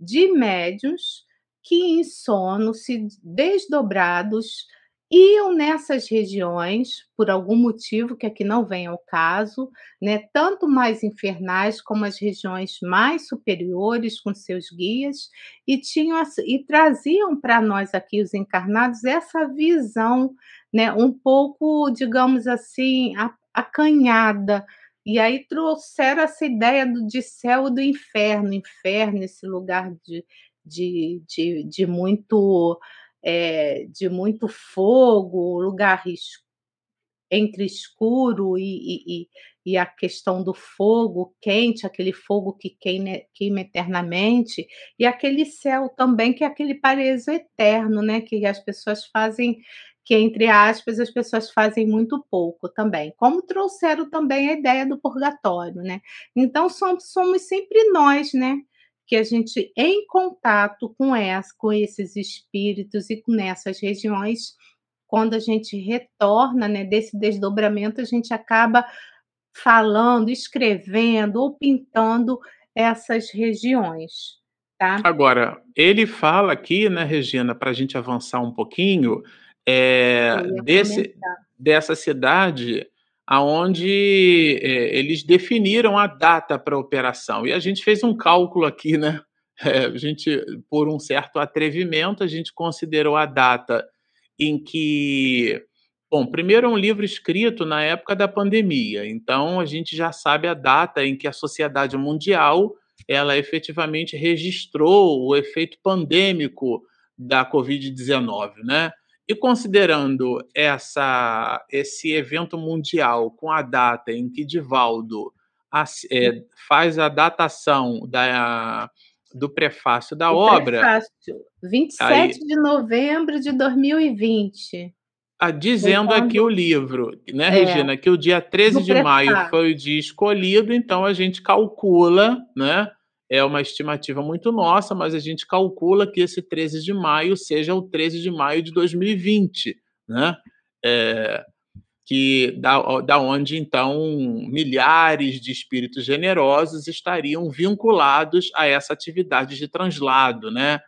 S3: de médios que em sono, se desdobrados, iam nessas regiões, por algum motivo que aqui não vem ao caso, né, tanto mais infernais como as regiões mais superiores com seus guias, e, tinham, e traziam para nós aqui, os encarnados, essa visão né, um pouco, digamos assim, acanhada. E aí trouxeram essa ideia do, de céu e do inferno, inferno, esse lugar de, de, de, de muito é, de muito fogo, lugar entre escuro e, e, e, a questão do fogo quente, aquele fogo que queima, queima, eternamente, e aquele céu também, que é aquele paraíso eterno, né? Que as pessoas fazem, que entre aspas, as pessoas fazem muito pouco também. Como trouxeram também a ideia do purgatório, né? Então somos, somos sempre nós, né? Que a gente, em contato com, essa, com esses espíritos e nessas regiões, quando a gente retorna né, desse desdobramento, a gente acaba falando, escrevendo ou pintando essas regiões. Tá?
S2: Agora, ele fala aqui, né, Regina, para a gente avançar um pouquinho, é, desse, dessa cidade aonde é, eles definiram a data para a operação. E a gente fez um cálculo aqui, né? [laughs] É, a gente, por um certo atrevimento, a gente considerou a data em que. Bom, primeiro é um livro escrito na época da pandemia, então a gente já sabe a data em que a sociedade mundial ela efetivamente registrou o efeito pandêmico da Covid-19, né? E considerando essa, esse evento mundial com a data em que Divaldo é, faz a datação da, do prefácio da o obra.
S3: Prefácio, 27 aí, de novembro de 2020.
S2: Ah, dizendo aqui o livro, né, é, Regina, que o dia 13 de maio foi o dia escolhido, então a gente calcula, né? É uma estimativa muito nossa, mas a gente calcula que esse 13 de maio seja o 13 de maio de 2020, né? É, que da, da onde então milhares de espíritos generosos estariam vinculados a essa atividade de translado, né?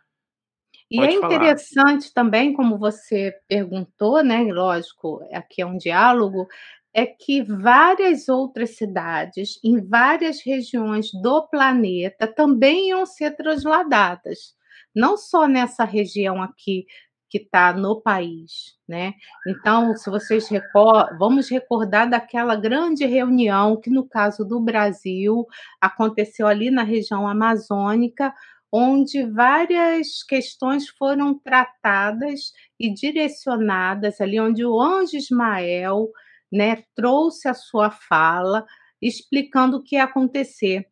S3: E Pode é interessante falar. também, como você perguntou, né? Lógico, aqui é um diálogo, é que várias outras cidades, em várias regiões do planeta, também iam ser transladadas. Não só nessa região aqui que está no país, né? Então, se vocês recordam, vamos recordar daquela grande reunião que, no caso do Brasil, aconteceu ali na região amazônica, onde várias questões foram tratadas e direcionadas ali, onde o anjo Ismael né, trouxe a sua fala explicando o que ia acontecer.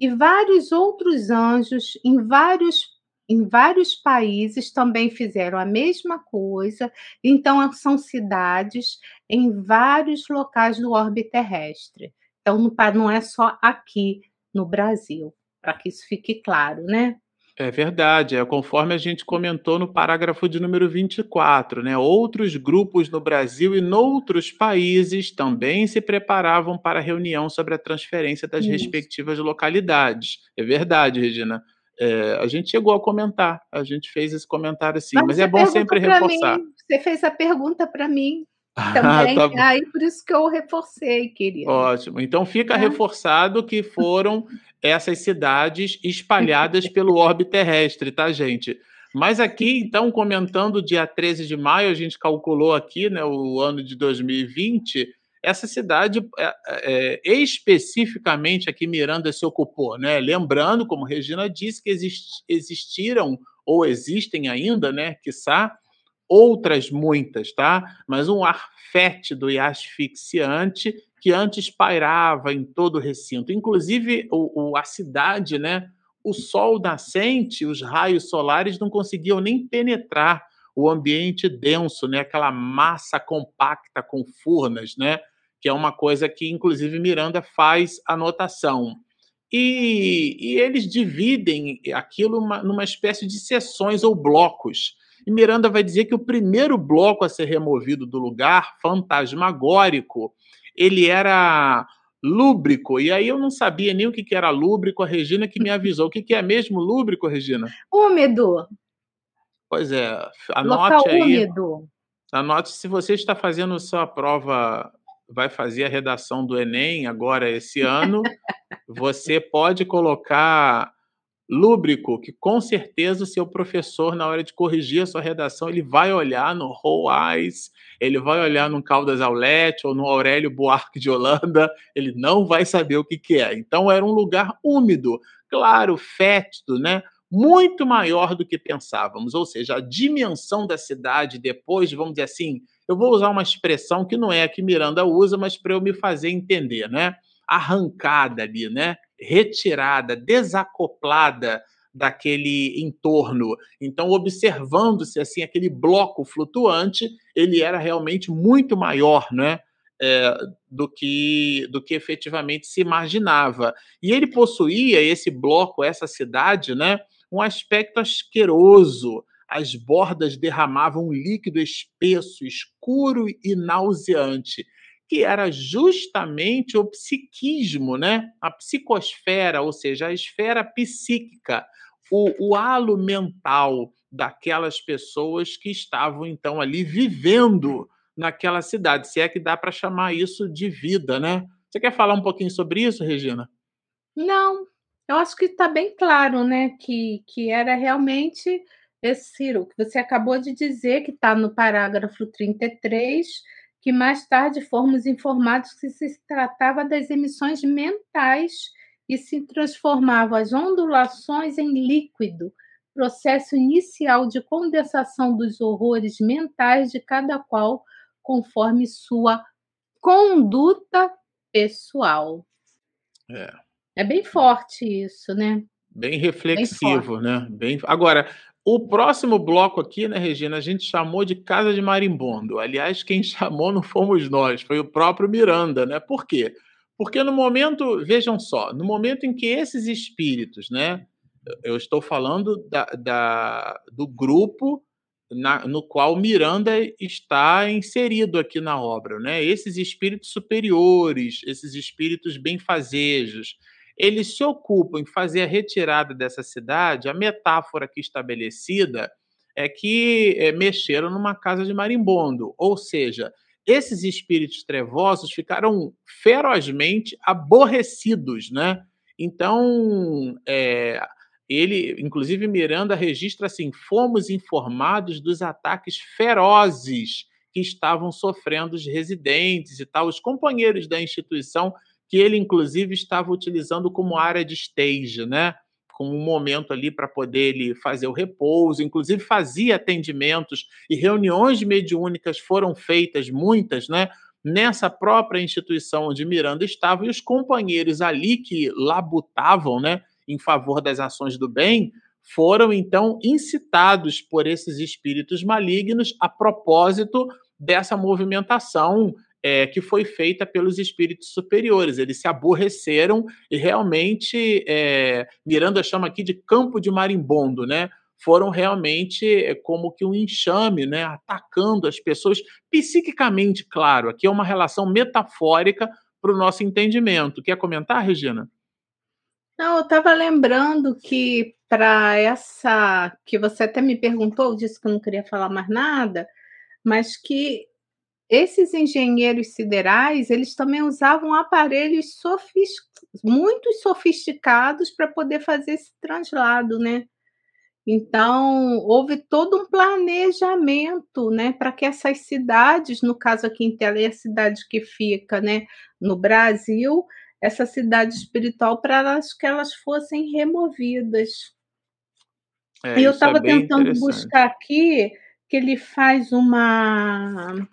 S3: E vários outros anjos em vários em vários países também fizeram a mesma coisa. Então são cidades em vários locais do orbe terrestre. Então não é só aqui no Brasil, para que isso fique claro, né?
S2: É verdade, é conforme a gente comentou no parágrafo de número 24, né? Outros grupos no Brasil e noutros países também se preparavam para a reunião sobre a transferência das Isso. respectivas localidades. É verdade, Regina. É, a gente chegou a comentar, a gente fez esse comentário sim, mas, mas é bom sempre reforçar.
S3: Mim, você fez a pergunta para mim [laughs] também, ah, tá aí por isso que eu reforcei, querido.
S2: Ótimo. Então fica é. reforçado que foram essas cidades espalhadas pelo orbe terrestre, tá, gente? Mas aqui, então, comentando dia 13 de maio, a gente calculou aqui, né, o ano de 2020, essa cidade é, é, especificamente aqui Miranda se ocupou, né? Lembrando, como Regina disse, que exist, existiram ou existem ainda, né, quiçá, outras muitas, tá? Mas um ar fétido e asfixiante que antes pairava em todo o recinto. Inclusive, o, o, a cidade, né? O sol nascente, os raios solares não conseguiam nem penetrar o ambiente denso, né? Aquela massa compacta com furnas, né? Que é uma coisa que, inclusive, Miranda faz anotação. E, e eles dividem aquilo uma, numa espécie de seções ou blocos. E Miranda vai dizer que o primeiro bloco a ser removido do lugar, fantasmagórico, ele era lúbrico. E aí eu não sabia nem o que era lúbrico, a Regina que me [laughs] avisou. O que é mesmo lúbrico, Regina?
S3: Úmido.
S2: Pois é, anote Local aí. Úmido. Anote se você está fazendo sua prova, vai fazer a redação do Enem agora esse ano, [laughs] você pode colocar lúbrico, que com certeza o seu professor, na hora de corrigir a sua redação, ele vai olhar no Roais, ele vai olhar no Caldas Aulete ou no Aurélio Buarque de Holanda, ele não vai saber o que, que é. Então era um lugar úmido, claro, fétido, né? Muito maior do que pensávamos, ou seja, a dimensão da cidade depois, vamos dizer assim, eu vou usar uma expressão que não é a que Miranda usa, mas para eu me fazer entender, né? Arrancada ali, né? Retirada, desacoplada daquele entorno. Então, observando-se assim aquele bloco flutuante, ele era realmente muito maior, né? é, do, que, do que efetivamente se imaginava. E ele possuía, esse bloco, essa cidade, né, um aspecto asqueroso. As bordas derramavam um líquido espesso, escuro e nauseante, que era justamente o psiquismo, né? a psicosfera, ou seja, a esfera psíquica, o, o halo mental daquelas pessoas que estavam então ali vivendo naquela cidade, se é que dá para chamar isso de vida, né? Você quer falar um pouquinho sobre isso, Regina?
S3: Não, eu acho que está bem claro, né, que, que era realmente esse Ciro, que você acabou de dizer, que está no parágrafo 33, que mais tarde fomos informados que se tratava das emissões mentais e se transformavam as ondulações em líquido, processo inicial de condensação dos horrores mentais de cada qual conforme sua conduta pessoal.
S2: É.
S3: É bem forte isso, né?
S2: Bem reflexivo, bem né? Bem... Agora, o próximo bloco aqui, né, Regina, a gente chamou de Casa de Marimbondo. Aliás, quem [laughs] chamou não fomos nós, foi o próprio Miranda, né? Por quê? Porque no momento, vejam só, no momento em que esses espíritos, né? Eu estou falando da, da do grupo na, no qual Miranda está inserido aqui na obra. Né? Esses espíritos superiores, esses espíritos benfazejos, eles se ocupam em fazer a retirada dessa cidade. A metáfora aqui estabelecida é que é, mexeram numa casa de marimbondo, ou seja, esses espíritos trevosos ficaram ferozmente aborrecidos, né? Então, é, ele, inclusive Miranda registra assim: fomos informados dos ataques ferozes que estavam sofrendo os residentes e tal, os companheiros da instituição que ele inclusive estava utilizando como área de stage, né? Como um momento ali para poder ele fazer o repouso, inclusive fazia atendimentos e reuniões mediúnicas foram feitas muitas, né? Nessa própria instituição onde Miranda estava e os companheiros ali que labutavam, né? em favor das ações do bem, foram então incitados por esses espíritos malignos a propósito dessa movimentação é, que foi feita pelos espíritos superiores. Eles se aborreceram e realmente, é, Miranda chama aqui de campo de marimbondo, né? Foram realmente é, como que um enxame, né? Atacando as pessoas psiquicamente, claro. Aqui é uma relação metafórica para o nosso entendimento. Quer comentar, Regina?
S3: Não, eu estava lembrando que para essa que você até me perguntou, disse que eu não queria falar mais nada, mas que esses engenheiros siderais, eles também usavam aparelhos sofist... muito sofisticados para poder fazer esse translado, né? Então, houve todo um planejamento, né, para que essas cidades, no caso aqui em Tela, é a cidade que fica, né, no Brasil, essa cidade espiritual para que elas fossem removidas. É, e eu estava é tentando buscar aqui que ele faz uma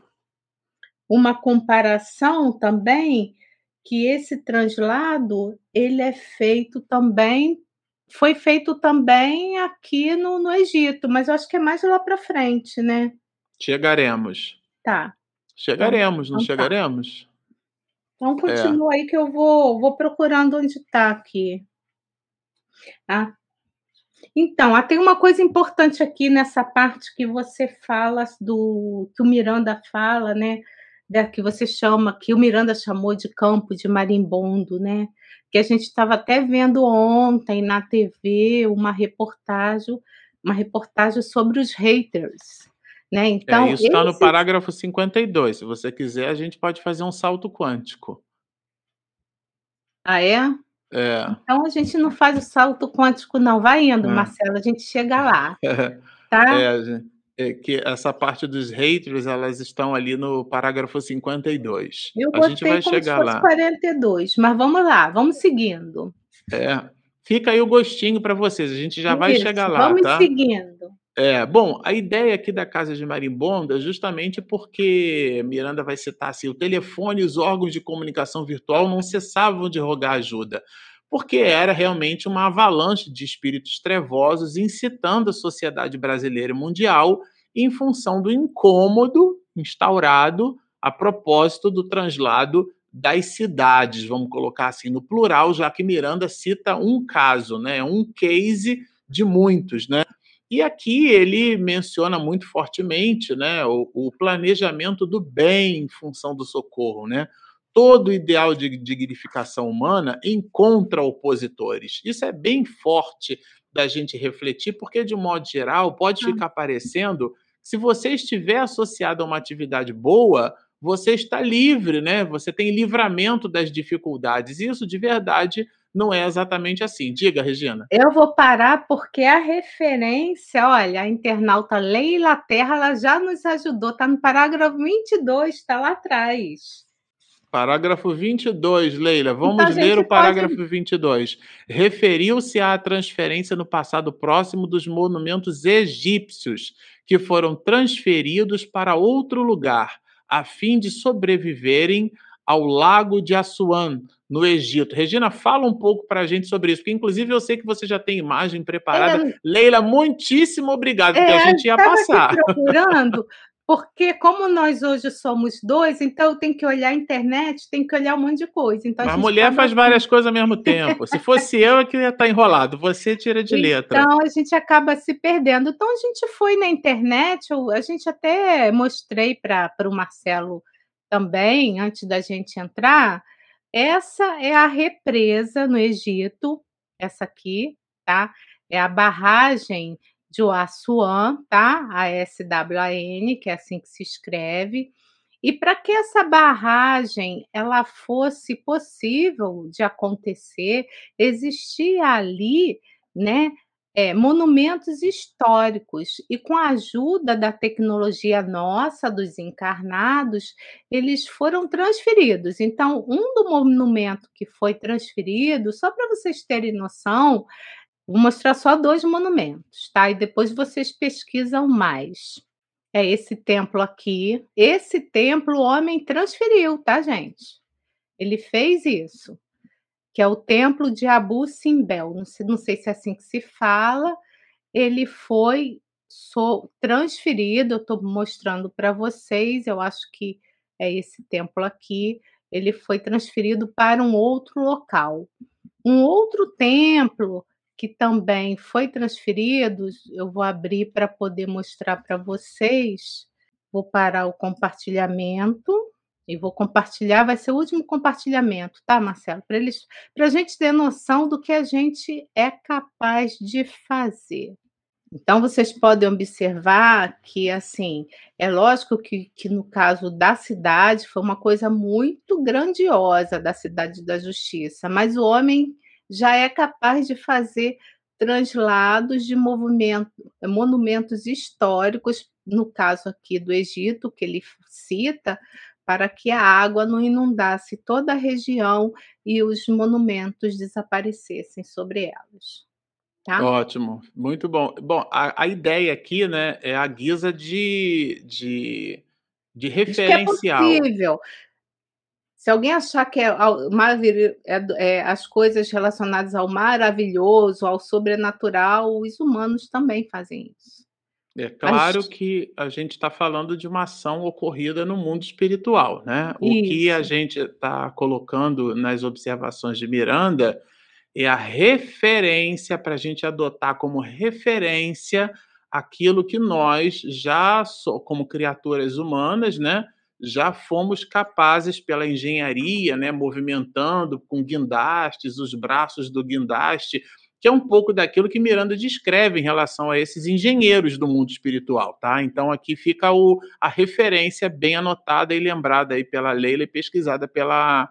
S3: uma comparação também que esse translado ele é feito também foi feito também aqui no, no Egito, mas eu acho que é mais lá para frente, né?
S2: Chegaremos.
S3: Tá.
S2: Chegaremos, então, não tá. chegaremos?
S3: Então é. continua é. aí que eu vou, vou procurando onde está aqui. Ah. Então, ah, tem uma coisa importante aqui nessa parte que você fala do que o Miranda fala, né? Da, que você chama, que o Miranda chamou de campo de marimbondo, né? Que a gente estava até vendo ontem na TV uma reportagem, uma reportagem sobre os haters. Né?
S2: Então, é, isso está esse... no parágrafo 52. Se você quiser, a gente pode fazer um salto quântico.
S3: Ah, é?
S2: É.
S3: Então a gente não faz o salto quântico, não. Vai indo, é. Marcelo, a gente chega lá. [laughs] Tá?
S2: É, é, que essa parte dos haters, elas estão ali no parágrafo 52.
S3: Eu a gente vai chegar lá. 42, mas vamos lá, vamos seguindo.
S2: É. Fica aí o gostinho para vocês, a gente já Isso, vai chegar lá,
S3: vamos
S2: tá?
S3: seguindo.
S2: É, bom, a ideia aqui da Casa de Marimbondo é justamente porque Miranda vai citar assim, o telefone e os órgãos de comunicação virtual não cessavam de rogar ajuda, porque era realmente uma avalanche de espíritos trevosos incitando a sociedade brasileira e mundial em função do incômodo instaurado a propósito do translado das cidades, vamos colocar assim no plural, já que Miranda cita um caso, né, um case de muitos, né? E aqui ele menciona muito fortemente, né, o, o planejamento do bem em função do socorro, né? Todo ideal de dignificação humana encontra opositores. Isso é bem forte da gente refletir, porque de modo geral pode ficar parecendo se você estiver associado a uma atividade boa, você está livre, né? Você tem livramento das dificuldades. Isso de verdade não é exatamente assim. Diga, Regina.
S3: Eu vou parar porque a referência, olha, a internauta Leila Terra, ela já nos ajudou, está no parágrafo 22, está lá atrás.
S2: Parágrafo 22, Leila. Vamos então, ler o parágrafo pode... 22. Referiu-se à transferência no passado próximo dos monumentos egípcios, que foram transferidos para outro lugar, a fim de sobreviverem ao lago de Assuan, no Egito. Regina, fala um pouco para a gente sobre isso, porque inclusive eu sei que você já tem imagem preparada. É, Leila, muitíssimo obrigado, porque é, a gente ia passar.
S3: procurando, porque como nós hoje somos dois, então tem que olhar a internet, tem que olhar um monte de coisa. Então,
S2: a, a mulher faz várias coisas ao mesmo tempo. Se fosse eu, é que ia estar tá enrolado. Você tira de letra.
S3: Então a gente acaba se perdendo. Então a gente foi na internet, a gente até mostrei para o Marcelo também, antes da gente entrar, essa é a represa no Egito, essa aqui, tá? É a barragem de Assuan, tá? A SWAN, que é assim que se escreve. E para que essa barragem ela fosse possível de acontecer, existia ali, né, é, monumentos históricos, e com a ajuda da tecnologia nossa, dos encarnados, eles foram transferidos. Então, um do monumento que foi transferido, só para vocês terem noção, vou mostrar só dois monumentos, tá? E depois vocês pesquisam mais. É esse templo aqui. Esse templo o homem transferiu, tá, gente? Ele fez isso que é o templo de Abu Simbel, não sei, não sei se é assim que se fala, ele foi so, transferido, eu estou mostrando para vocês, eu acho que é esse templo aqui, ele foi transferido para um outro local. Um outro templo que também foi transferido, eu vou abrir para poder mostrar para vocês. Vou parar o compartilhamento e vou compartilhar, vai ser o último compartilhamento, tá, Marcelo? Para eles, para a gente ter noção do que a gente é capaz de fazer. Então, vocês podem observar que, assim, é lógico que, que no caso da cidade foi uma coisa muito grandiosa da cidade da justiça, mas o homem já é capaz de fazer translados de movimento, monumentos históricos, no caso aqui do Egito, que ele cita, para que a água não inundasse toda a região e os monumentos desaparecessem sobre elas. Tá?
S2: Ótimo, muito bom. Bom, a, a ideia aqui, né, é a guisa de, de, de referencial.
S3: Diz que é possível. Se alguém achar que é, é, é, as coisas relacionadas ao maravilhoso, ao sobrenatural, os humanos também fazem isso.
S2: É claro que a gente está falando de uma ação ocorrida no mundo espiritual, né? O que a gente está colocando nas observações de Miranda é a referência para a gente adotar como referência aquilo que nós já, como criaturas humanas, né? Já fomos capazes pela engenharia, né? Movimentando com guindastes, os braços do guindaste, que é um pouco daquilo que Miranda descreve em relação a esses engenheiros do mundo espiritual, tá? Então aqui fica o, a referência bem anotada e lembrada aí pela Leila e pesquisada pela,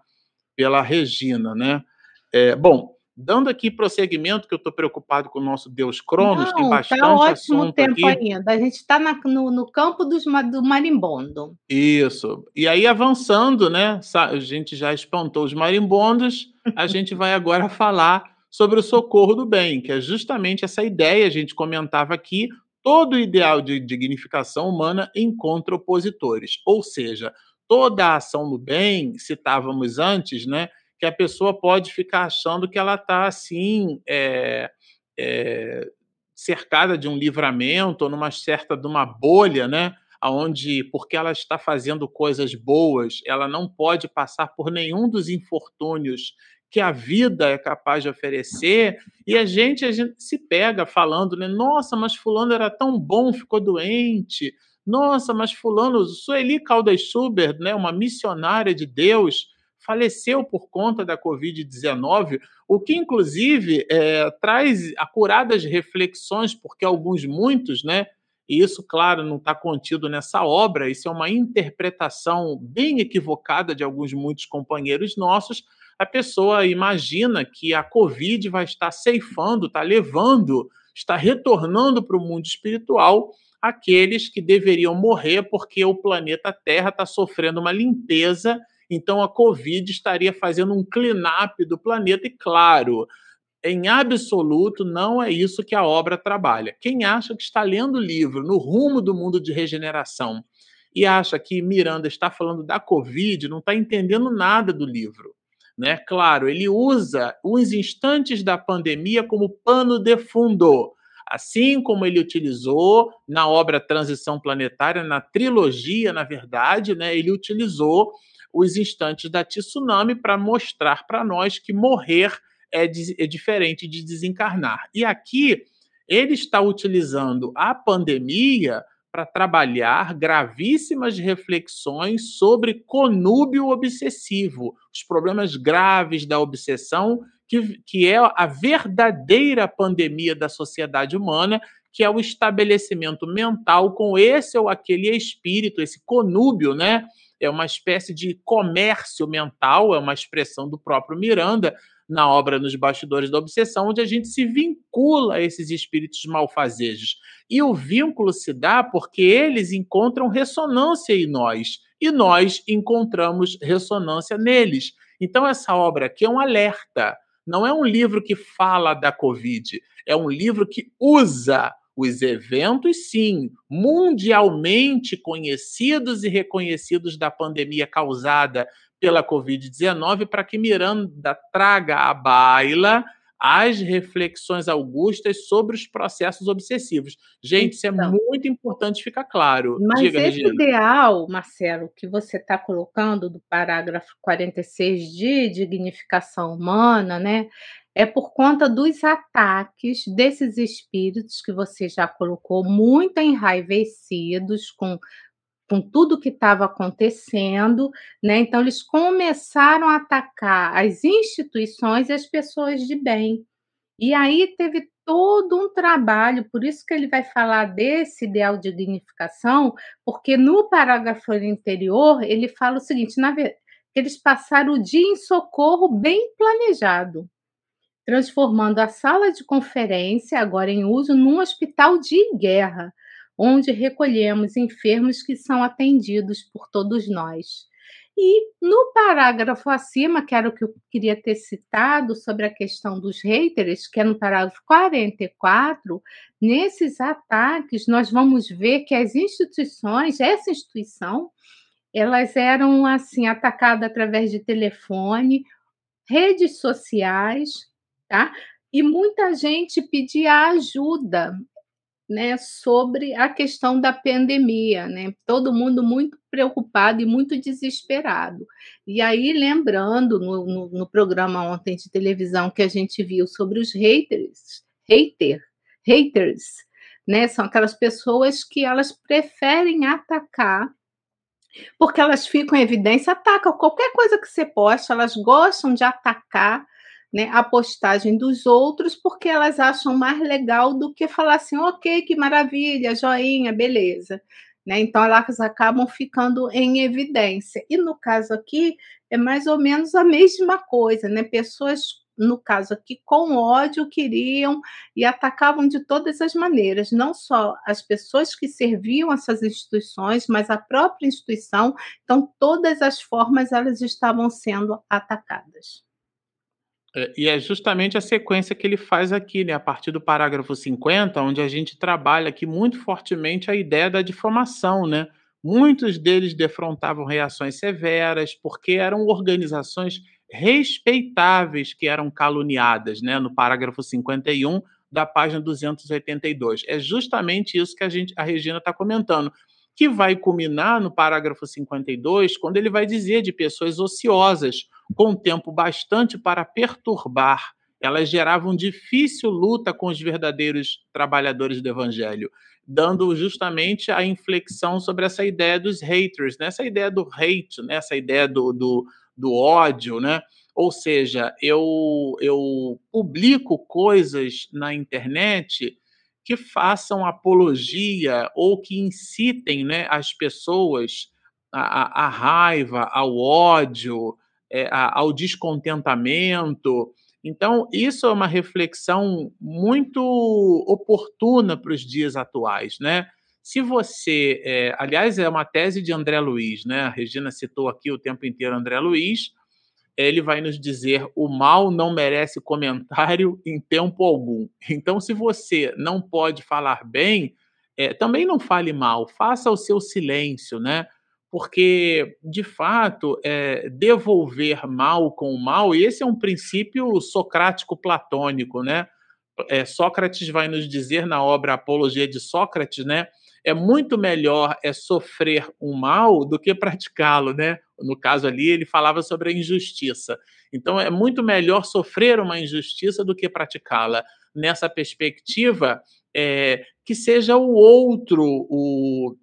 S2: pela Regina, né? É, bom, dando aqui prosseguimento, que eu estou preocupado com o nosso Deus Cronos, Não, tem tá bastante tá ótimo assunto tempo aqui.
S3: ainda. A gente está no, no campo dos, do marimbondo.
S2: Isso. E aí, avançando, né? A gente já espantou os marimbondos, a [laughs] gente vai agora falar sobre o socorro do bem, que é justamente essa ideia, a gente comentava aqui, todo ideal de dignificação humana encontra opositores, ou seja, toda a ação no bem, citávamos antes, né, que a pessoa pode ficar achando que ela está assim, é, é, cercada de um livramento ou numa certa de uma bolha, né? onde, porque ela está fazendo coisas boas, ela não pode passar por nenhum dos infortúnios que a vida é capaz de oferecer, e a gente, a gente se pega falando, né? Nossa, mas fulano era tão bom, ficou doente. Nossa, mas fulano, Sueli Caldas Schubert, né, uma missionária de Deus, faleceu por conta da Covid-19, o que, inclusive, é, traz acuradas reflexões, porque alguns, muitos, né, e isso, claro, não está contido nessa obra, isso é uma interpretação bem equivocada de alguns, muitos companheiros nossos, a pessoa imagina que a Covid vai estar ceifando, está levando, está retornando para o mundo espiritual aqueles que deveriam morrer porque o planeta Terra está sofrendo uma limpeza, então a Covid estaria fazendo um clean-up do planeta, e claro, em absoluto, não é isso que a obra trabalha. Quem acha que está lendo o livro no rumo do mundo de regeneração e acha que Miranda está falando da Covid, não está entendendo nada do livro. Né? Claro, ele usa os instantes da pandemia como pano de fundo, assim como ele utilizou na obra Transição Planetária, na trilogia, na verdade, né? ele utilizou os instantes da tsunami para mostrar para nós que morrer é, é diferente de desencarnar. E aqui ele está utilizando a pandemia para trabalhar gravíssimas reflexões sobre conúbio obsessivo, os problemas graves da obsessão, que, que é a verdadeira pandemia da sociedade humana, que é o estabelecimento mental com esse ou aquele espírito, esse conúbio, né? É uma espécie de comércio mental, é uma expressão do próprio Miranda, na obra Nos Bastidores da Obsessão, onde a gente se vincula a esses espíritos malfazejos. E o vínculo se dá porque eles encontram ressonância em nós e nós encontramos ressonância neles. Então, essa obra aqui é um alerta. Não é um livro que fala da Covid, é um livro que usa os eventos, sim, mundialmente conhecidos e reconhecidos da pandemia causada pela Covid-19 para que Miranda traga à baila as reflexões augustas sobre os processos obsessivos. Gente, isso é então, muito importante ficar claro.
S3: Mas Diga, esse Regina. ideal, Marcelo, que você está colocando do parágrafo 46 de dignificação humana, né? É por conta dos ataques desses espíritos que você já colocou, muito enraivecidos, com com tudo que estava acontecendo, né? Então eles começaram a atacar as instituições e as pessoas de bem. E aí teve todo um trabalho, por isso que ele vai falar desse ideal de dignificação, porque no parágrafo anterior ele fala o seguinte, na verdade, eles passaram o dia em socorro bem planejado, transformando a sala de conferência, agora em uso, num hospital de guerra, onde recolhemos enfermos que são atendidos por todos nós. E no parágrafo acima, que era o que eu queria ter citado sobre a questão dos haters, que é no parágrafo 44, nesses ataques nós vamos ver que as instituições, essa instituição, elas eram assim atacadas através de telefone, redes sociais, tá? E muita gente pedia ajuda né, sobre a questão da pandemia, né? Todo mundo muito preocupado e muito desesperado. E aí, lembrando no, no, no, programa ontem de televisão que a gente viu sobre os haters, hater, haters, né? São aquelas pessoas que elas preferem atacar porque elas ficam em evidência, atacam qualquer coisa que você posta, elas gostam de atacar né, a postagem dos outros porque elas acham mais legal do que falar assim, ok, que maravilha, joinha, beleza. Né? Então elas acabam ficando em evidência. E no caso aqui é mais ou menos a mesma coisa, né? Pessoas, no caso aqui, com ódio queriam e atacavam de todas as maneiras, não só as pessoas que serviam essas instituições, mas a própria instituição. Então, todas as formas elas estavam sendo atacadas.
S2: É, e é justamente a sequência que ele faz aqui, né, a partir do parágrafo 50, onde a gente trabalha aqui muito fortemente a ideia da difamação, né? Muitos deles defrontavam reações severas, porque eram organizações respeitáveis que eram caluniadas, né, no parágrafo 51 da página 282. É justamente isso que a gente a Regina está comentando. Que vai culminar no parágrafo 52, quando ele vai dizer de pessoas ociosas, com tempo bastante para perturbar. Elas geravam difícil luta com os verdadeiros trabalhadores do evangelho, dando justamente a inflexão sobre essa ideia dos haters, né? essa ideia do hate, né? essa ideia do, do, do ódio, né? Ou seja, eu, eu publico coisas na internet que façam apologia ou que incitem né, as pessoas à, raiva, ao ódio, é, ao descontentamento. Então, isso é uma reflexão muito oportuna para os dias atuais, né? Se você, é, aliás, é uma tese de André Luiz, né? A Regina citou aqui o tempo inteiro André Luiz ele vai nos dizer: o mal não merece comentário em tempo algum. Então, se você não pode falar bem, é, também não fale mal, faça o seu silêncio, né? Porque, de fato, é, devolver mal com mal, e esse é um princípio socrático platônico, né? É, Sócrates vai nos dizer na obra Apologia de Sócrates, né? É muito melhor é sofrer um mal do que praticá-lo, né? No caso ali, ele falava sobre a injustiça. Então, é muito melhor sofrer uma injustiça do que praticá-la. Nessa perspectiva, é, que seja o outro o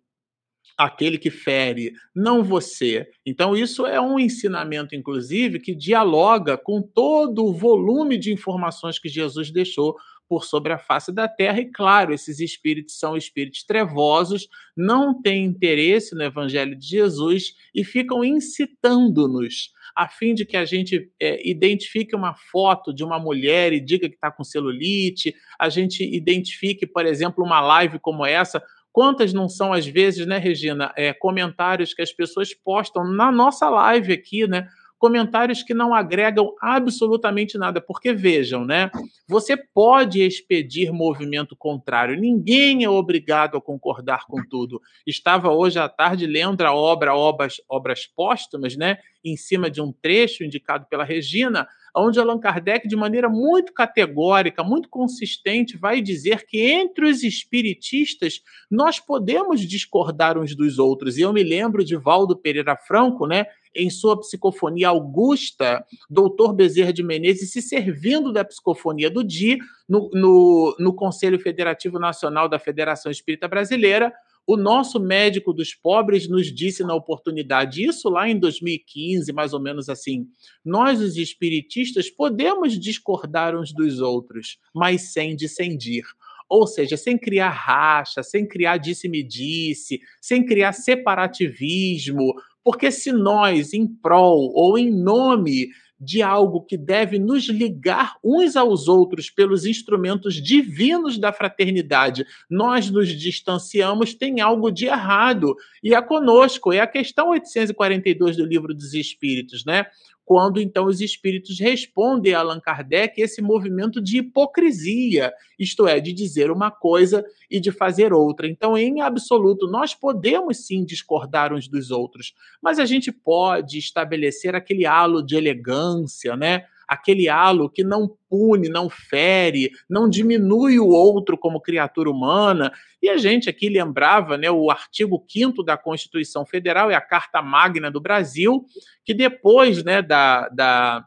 S2: aquele que fere, não você. Então, isso é um ensinamento, inclusive, que dialoga com todo o volume de informações que Jesus deixou por sobre a face da terra. E, claro, esses espíritos são espíritos trevosos, não têm interesse no Evangelho de Jesus e ficam incitando-nos a fim de que a gente é, identifique uma foto de uma mulher e diga que está com celulite, a gente identifique, por exemplo, uma live como essa. Quantas não são, às vezes, né, Regina, é, comentários que as pessoas postam na nossa live aqui, né? Comentários que não agregam absolutamente nada, porque vejam, né? Você pode expedir movimento contrário, ninguém é obrigado a concordar com tudo. Estava hoje à tarde lendo a obra Obras, Obras Póstumas, né? Em cima de um trecho indicado pela Regina, onde Allan Kardec, de maneira muito categórica, muito consistente, vai dizer que entre os espiritistas nós podemos discordar uns dos outros. E eu me lembro de Valdo Pereira Franco, né? em sua psicofonia augusta, doutor Bezerra de Menezes se servindo da psicofonia do Di no, no, no Conselho Federativo Nacional da Federação Espírita Brasileira, o nosso médico dos pobres nos disse na oportunidade, isso lá em 2015, mais ou menos assim: nós, os espiritistas, podemos discordar uns dos outros, mas sem dissendir. Ou seja, sem criar racha, sem criar disse-me-disse, sem criar separativismo, porque se nós, em prol ou em nome de algo que deve nos ligar uns aos outros pelos instrumentos divinos da fraternidade, nós nos distanciamos, tem algo de errado. E é conosco, é a questão 842 do Livro dos Espíritos, né? Quando então os espíritos respondem a Allan Kardec esse movimento de hipocrisia, isto é, de dizer uma coisa e de fazer outra. Então, em absoluto, nós podemos sim discordar uns dos outros, mas a gente pode estabelecer aquele halo de elegância, né? Aquele halo que não pune, não fere, não diminui o outro como criatura humana. E a gente aqui lembrava, né, o artigo 5 da Constituição Federal, é a Carta Magna do Brasil, que depois né, da, da,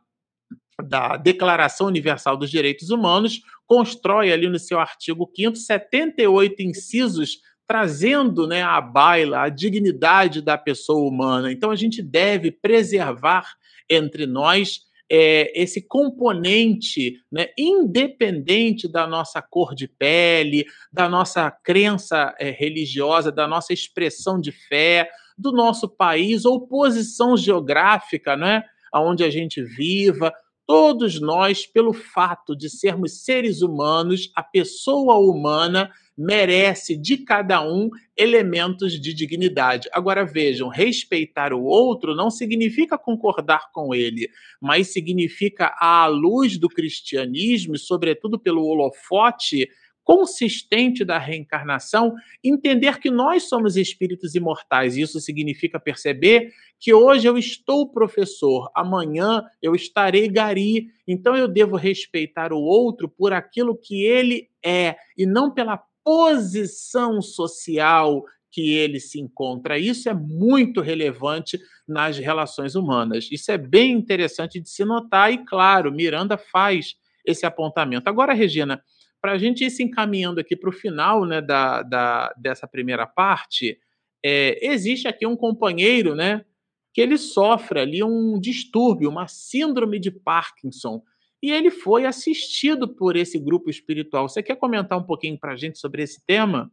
S2: da Declaração Universal dos Direitos Humanos, constrói ali no seu artigo 5 78 incisos trazendo né, à baila a dignidade da pessoa humana. Então a gente deve preservar entre nós é, esse componente, né, independente da nossa cor de pele, da nossa crença é, religiosa, da nossa expressão de fé, do nosso país ou posição geográfica, né, onde a gente viva, todos nós, pelo fato de sermos seres humanos, a pessoa humana merece de cada um elementos de dignidade. Agora vejam, respeitar o outro não significa concordar com ele, mas significa, à luz do cristianismo, e sobretudo pelo holofote consistente da reencarnação, entender que nós somos espíritos imortais. Isso significa perceber que hoje eu estou professor, amanhã eu estarei gari. Então eu devo respeitar o outro por aquilo que ele é e não pela posição social que ele se encontra. Isso é muito relevante nas relações humanas. Isso é bem interessante de se notar, e claro, Miranda faz esse apontamento. Agora, Regina, para a gente ir se encaminhando aqui para o final né, da, da, dessa primeira parte, é, existe aqui um companheiro né, que ele sofre ali um distúrbio, uma síndrome de Parkinson. E ele foi assistido por esse grupo espiritual. Você quer comentar um pouquinho para a gente sobre esse tema?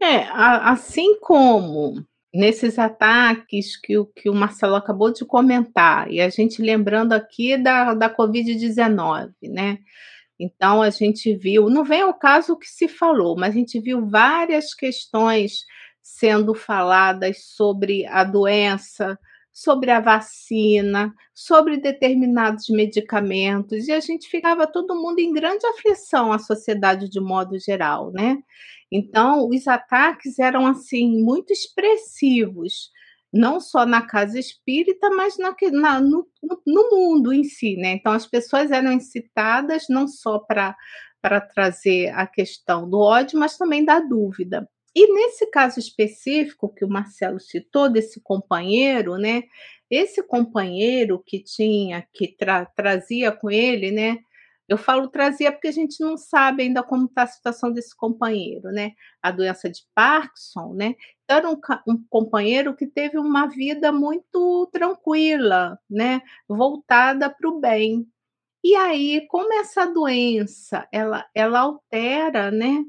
S3: É, assim como nesses ataques que que o Marcelo acabou de comentar, e a gente lembrando aqui da, da Covid-19, né? Então a gente viu, não vem ao caso que se falou, mas a gente viu várias questões sendo faladas sobre a doença, sobre a vacina, sobre determinados medicamentos, e a gente ficava todo mundo em grande aflição, a sociedade de modo geral, né? Então, os ataques eram assim muito expressivos, não só na casa espírita, mas na, na, no, no, mundo em si, né? Então, as pessoas eram incitadas não só para trazer a questão do ódio, mas também da dúvida. E nesse caso específico que o Marcelo citou, desse companheiro, né? Esse companheiro que tinha, que tra trazia com ele, né? Eu falo trazia porque a gente não sabe ainda como está a situação desse companheiro, né? A doença de Parkinson, né? Então, era um, um companheiro que teve uma vida muito tranquila, né? Voltada para o bem. E aí, como essa doença, ela, ela altera, né?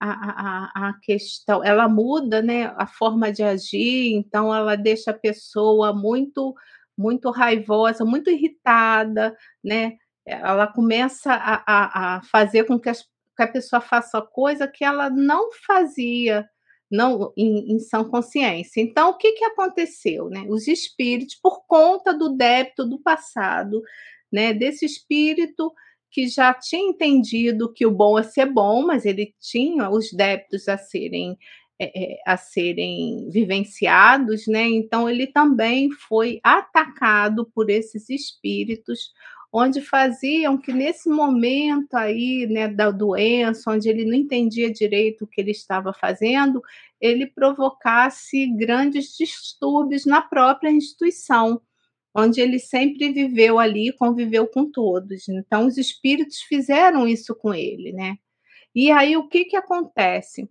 S3: a, a, a questão, ela muda né, a forma de agir, então ela deixa a pessoa muito, muito raivosa, muito irritada, né? Ela começa a, a, a fazer com que, as, que a pessoa faça coisa que ela não fazia não em, em sã consciência. Então, o que, que aconteceu? Né? Os espíritos, por conta do débito do passado, né, desse espírito que já tinha entendido que o bom é ser bom, mas ele tinha os débitos a serem é, a serem vivenciados, né? Então ele também foi atacado por esses espíritos, onde faziam que nesse momento aí, né, da doença, onde ele não entendia direito o que ele estava fazendo, ele provocasse grandes distúrbios na própria instituição onde ele sempre viveu ali, conviveu com todos. Então, os espíritos fizeram isso com ele, né? E aí, o que, que acontece?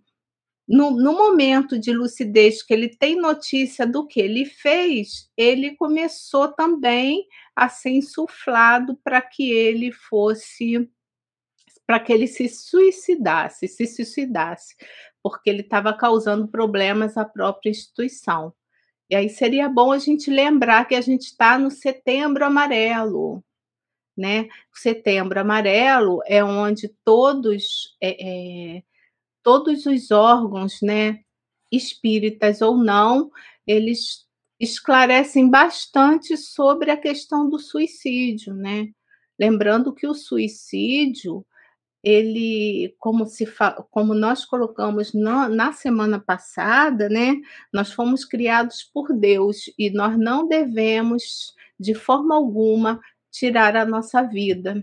S3: No, no, momento de lucidez que ele tem notícia do que ele fez, ele começou também a ser insuflado para que ele fosse, para que ele se suicidasse, se suicidasse, porque ele estava causando problemas à própria instituição. E aí seria bom a gente lembrar que a gente está no setembro amarelo, né? O setembro amarelo é onde todos, é, é, todos os órgãos, né, espíritas ou não, eles esclarecem bastante sobre a questão do suicídio, né? Lembrando que o suicídio ele, como, se como nós colocamos na, na semana passada, né, nós fomos criados por Deus e nós não devemos, de forma alguma, tirar a nossa vida,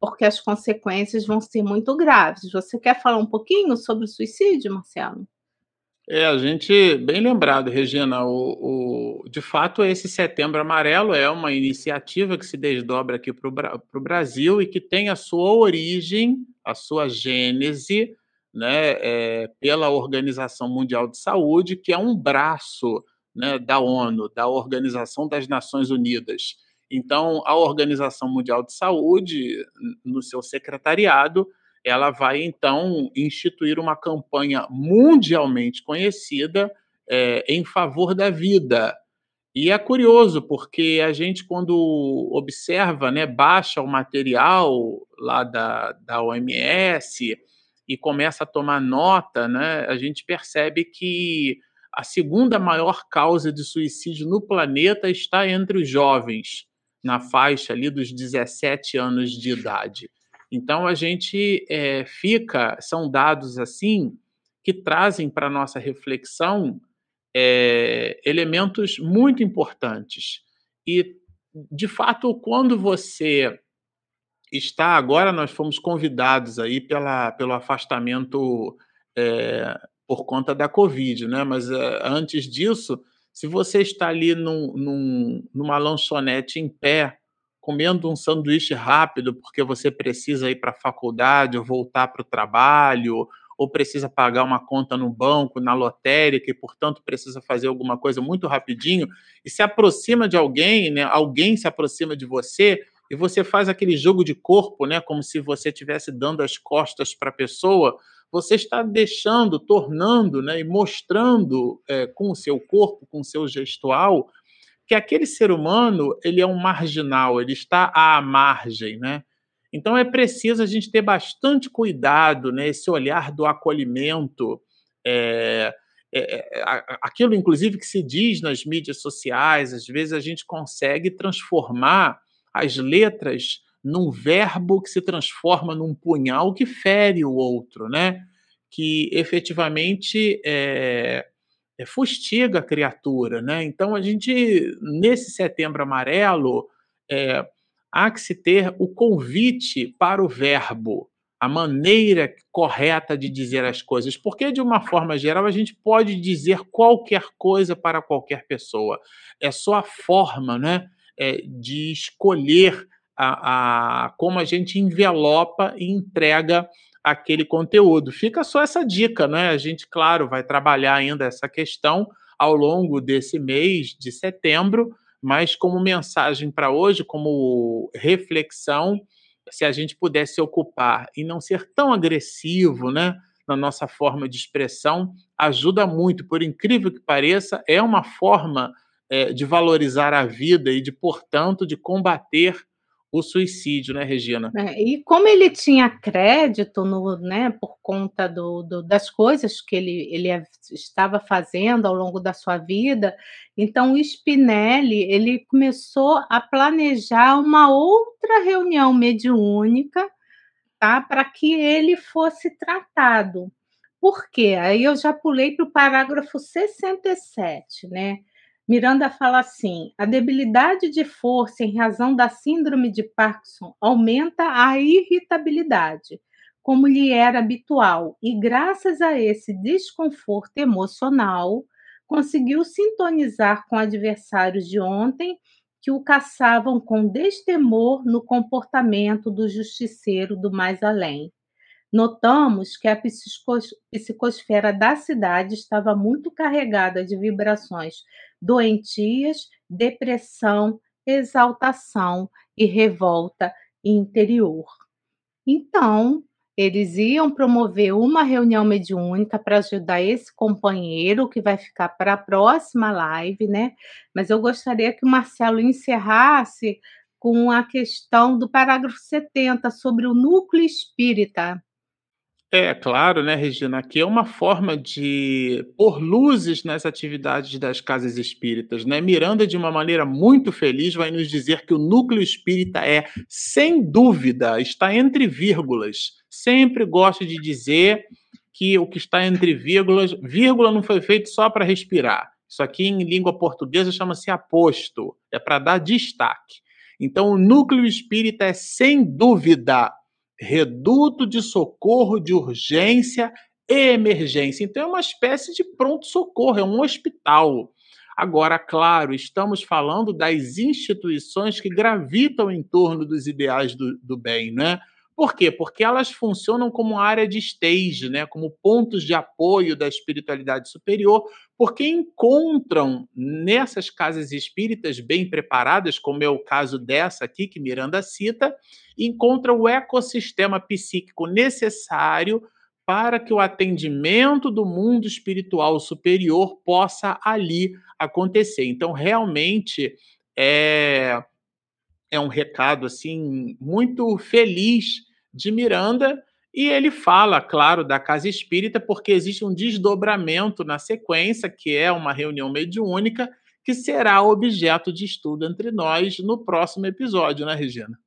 S3: porque as consequências vão ser muito graves. Você quer falar um pouquinho sobre o suicídio, Marcelo?
S2: É, a gente, bem lembrado, Regina, o, o, de fato, esse Setembro Amarelo é uma iniciativa que se desdobra aqui para o Brasil e que tem a sua origem, a sua gênese, né, é, pela Organização Mundial de Saúde, que é um braço né, da ONU, da Organização das Nações Unidas. Então, a Organização Mundial de Saúde, no seu secretariado, ela vai então instituir uma campanha mundialmente conhecida é, em favor da vida. E é curioso, porque a gente, quando observa, né, baixa o material lá da, da OMS e começa a tomar nota, né, a gente percebe que a segunda maior causa de suicídio no planeta está entre os jovens, na faixa ali dos 17 anos de idade. Então a gente é, fica, são dados assim que trazem para a nossa reflexão é, elementos muito importantes. E, de fato, quando você está agora, nós fomos convidados aí pela, pelo afastamento é, por conta da Covid, né? Mas antes disso, se você está ali num, num, numa lanchonete em pé, comendo um sanduíche rápido porque você precisa ir para a faculdade ou voltar para o trabalho, ou precisa pagar uma conta no banco, na lotérica, e, portanto, precisa fazer alguma coisa muito rapidinho, e se aproxima de alguém, né? Alguém se aproxima de você e você faz aquele jogo de corpo, né? Como se você estivesse dando as costas para a pessoa você está deixando, tornando né, e mostrando é, com o seu corpo, com o seu gestual, que aquele ser humano ele é um marginal, ele está à margem, né? Então é preciso a gente ter bastante cuidado, né? Olhar do acolhimento, é, é, aquilo inclusive que se diz nas mídias sociais, às vezes a gente consegue transformar as letras num verbo que se transforma num punhal que fere o outro, né? Que efetivamente é, é, fustiga a criatura, né? Então a gente nesse Setembro Amarelo é, há que se ter o convite para o verbo, a maneira correta de dizer as coisas, porque de uma forma geral a gente pode dizer qualquer coisa para qualquer pessoa. É só a forma, né? É, de escolher a, a, como a gente envelopa e entrega aquele conteúdo. Fica só essa dica, né? A gente, claro, vai trabalhar ainda essa questão ao longo desse mês de setembro, mas como mensagem para hoje, como reflexão, se a gente pudesse se ocupar e não ser tão agressivo, né? Na nossa forma de expressão, ajuda muito, por incrível que pareça, é uma forma é, de valorizar a vida e de, portanto, de combater o suicídio, né, Regina?
S3: É, e como ele tinha crédito no, né, por conta do, do, das coisas que ele, ele estava fazendo ao longo da sua vida, então o Spinelli ele começou a planejar uma outra reunião mediúnica tá, para que ele fosse tratado. Por quê? Aí eu já pulei para o parágrafo 67, né? Miranda fala assim: a debilidade de força em razão da síndrome de Parkinson aumenta a irritabilidade, como lhe era habitual, e graças a esse desconforto emocional, conseguiu sintonizar com adversários de ontem que o caçavam com destemor no comportamento do justiceiro do mais além. Notamos que a psicosfera da cidade estava muito carregada de vibrações doentias, depressão, exaltação e revolta interior. Então, eles iam promover uma reunião mediúnica para ajudar esse companheiro que vai ficar para a próxima live, né? Mas eu gostaria que o Marcelo encerrasse com a questão do parágrafo 70 sobre o núcleo espírita.
S2: É, claro, né, Regina? Aqui é uma forma de pôr luzes nas atividades das casas espíritas, né? Miranda, de uma maneira muito feliz, vai nos dizer que o núcleo espírita é, sem dúvida, está entre vírgulas. Sempre gosto de dizer que o que está entre vírgulas, vírgula não foi feito só para respirar. Isso aqui em língua portuguesa chama-se aposto, é para dar destaque. Então, o núcleo espírita é, sem dúvida, reduto de socorro de urgência e emergência. Então, é uma espécie de pronto-socorro, é um hospital. Agora, claro, estamos falando das instituições que gravitam em torno dos ideais do, do bem, né? Por quê? Porque elas funcionam como área de stage, né? como pontos de apoio da espiritualidade superior, porque encontram nessas casas espíritas bem preparadas, como é o caso dessa aqui que Miranda cita, encontra o ecossistema psíquico necessário para que o atendimento do mundo espiritual superior possa ali acontecer. Então, realmente é é um recado assim muito feliz de Miranda, e ele fala, claro, da casa espírita, porque existe um desdobramento na sequência, que é uma reunião mediúnica, que será objeto de estudo entre nós no próximo episódio, né, Regina?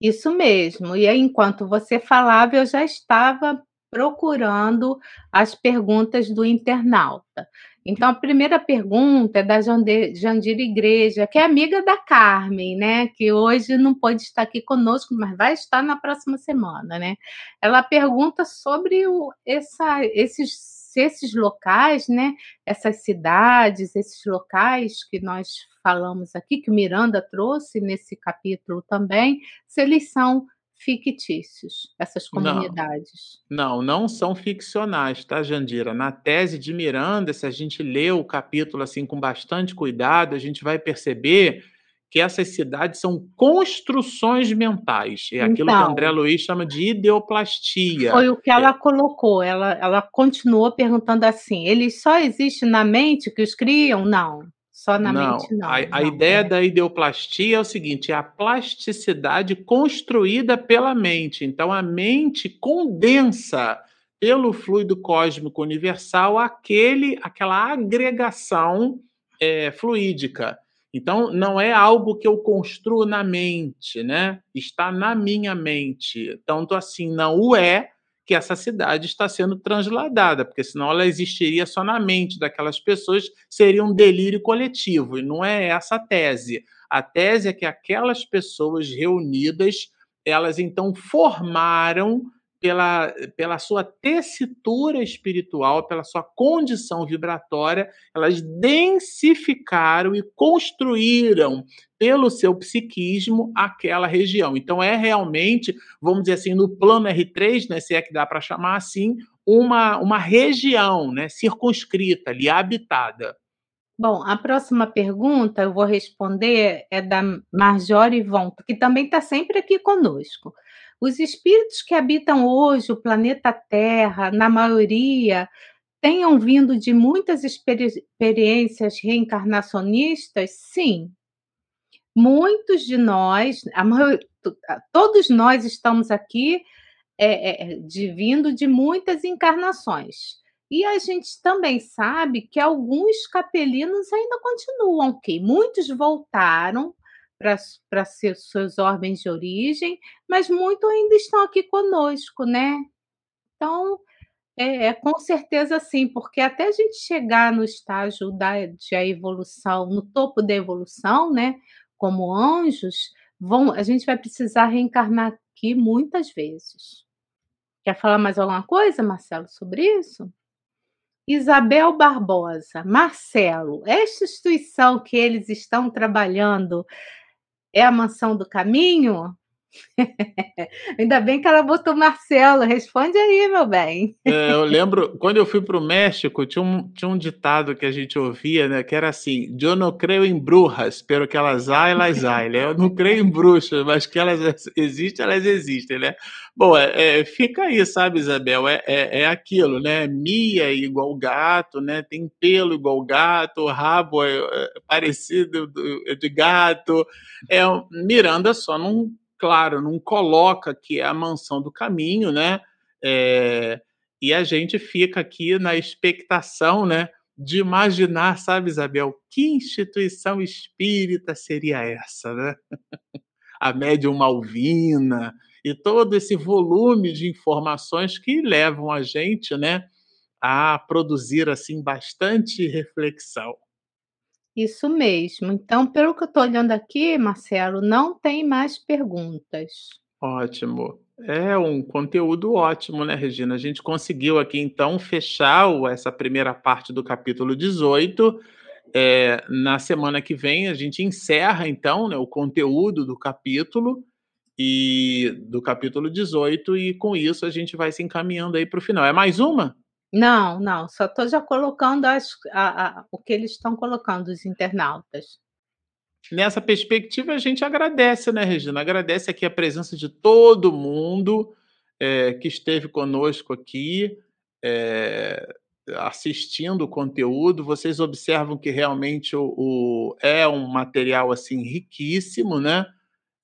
S3: Isso mesmo. E aí, enquanto você falava, eu já estava procurando as perguntas do internauta. Então, a primeira pergunta é da Jandira Igreja, que é amiga da Carmen, né? Que hoje não pode estar aqui conosco, mas vai estar na próxima semana, né? Ela pergunta sobre o, essa, esses se esses locais, né, essas cidades, esses locais que nós falamos aqui, que o Miranda trouxe nesse capítulo também, se eles são fictícios, essas comunidades.
S2: Não, não, não são ficcionais, tá, Jandira? Na tese de Miranda, se a gente lê o capítulo assim com bastante cuidado, a gente vai perceber que essas cidades são construções mentais. É aquilo então, que André Luiz chama de ideoplastia.
S3: Foi o que ela é. colocou. Ela, ela continuou perguntando assim: eles só existem na mente que os criam? Não. Só na não, mente não.
S2: A,
S3: a
S2: não, ideia é. da ideoplastia é o seguinte: é a plasticidade construída pela mente. Então a mente condensa pelo fluido cósmico universal aquele, aquela agregação é, fluídica. Então, não é algo que eu construo na mente, né? Está na minha mente. Tanto assim, não o é que essa cidade está sendo transladada, porque senão ela existiria só na mente daquelas pessoas, seria um delírio coletivo, e não é essa a tese. A tese é que aquelas pessoas reunidas, elas então formaram pela, pela sua tessitura espiritual, pela sua condição vibratória, elas densificaram e construíram pelo seu psiquismo aquela região. Então é realmente, vamos dizer assim, no plano R3, né, se é que dá para chamar assim, uma, uma região né, circunscrita ali, habitada.
S3: Bom, a próxima pergunta eu vou responder é da Marjorie Von, que também está sempre aqui conosco. Os espíritos que habitam hoje o planeta Terra, na maioria, tenham vindo de muitas experiências reencarnacionistas? Sim. Muitos de nós, maior, todos nós estamos aqui é, é, de, vindo de muitas encarnações. E a gente também sabe que alguns capelinos ainda continuam, ok? Muitos voltaram para seus órgãos de origem, mas muitos ainda estão aqui conosco, né? Então, é, é, com certeza sim, porque até a gente chegar no estágio da de a evolução, no topo da evolução, né? Como anjos, vão, a gente vai precisar reencarnar aqui muitas vezes. Quer falar mais alguma coisa, Marcelo, sobre isso? Isabel Barbosa, Marcelo, esta instituição que eles estão trabalhando é a mansão do caminho? [laughs] Ainda bem que ela botou Marcelo. Responde aí, meu bem.
S2: É, eu lembro, quando eu fui para o México, tinha um, tinha um ditado que a gente ouvia, né? Que era assim: Eu não creio em brujas, pero que elas há, elas há. Né? Eu não creio em bruxas, mas que elas existem, elas existem, né? Bom, é, é, fica aí, sabe, Isabel? É, é, é, aquilo, né? Mia igual gato, né? Tem pelo igual gato, rabo é, é parecido de gato. É, Miranda só não, claro, não coloca que é a mansão do caminho, né? É, e a gente fica aqui na expectação, né? De imaginar, sabe, Isabel, que instituição espírita seria essa, né? [laughs] a médium Malvina, e todo esse volume de informações que levam a gente, né, a produzir assim bastante reflexão.
S3: Isso mesmo. Então, pelo que eu estou olhando aqui, Marcelo, não tem mais perguntas.
S2: Ótimo. É um conteúdo ótimo, né, Regina? A gente conseguiu aqui, então, fechar essa primeira parte do capítulo 18. É, na semana que vem, a gente encerra, então, né, o conteúdo do capítulo e do capítulo 18, e com isso a gente vai se encaminhando aí para o final. É mais uma?
S3: Não, não, só estou já colocando as, a, a, o que eles estão colocando, os internautas.
S2: Nessa perspectiva, a gente agradece, né, Regina? Agradece aqui a presença de todo mundo é, que esteve conosco aqui, é, assistindo o conteúdo. Vocês observam que realmente o, o, é um material assim riquíssimo, né?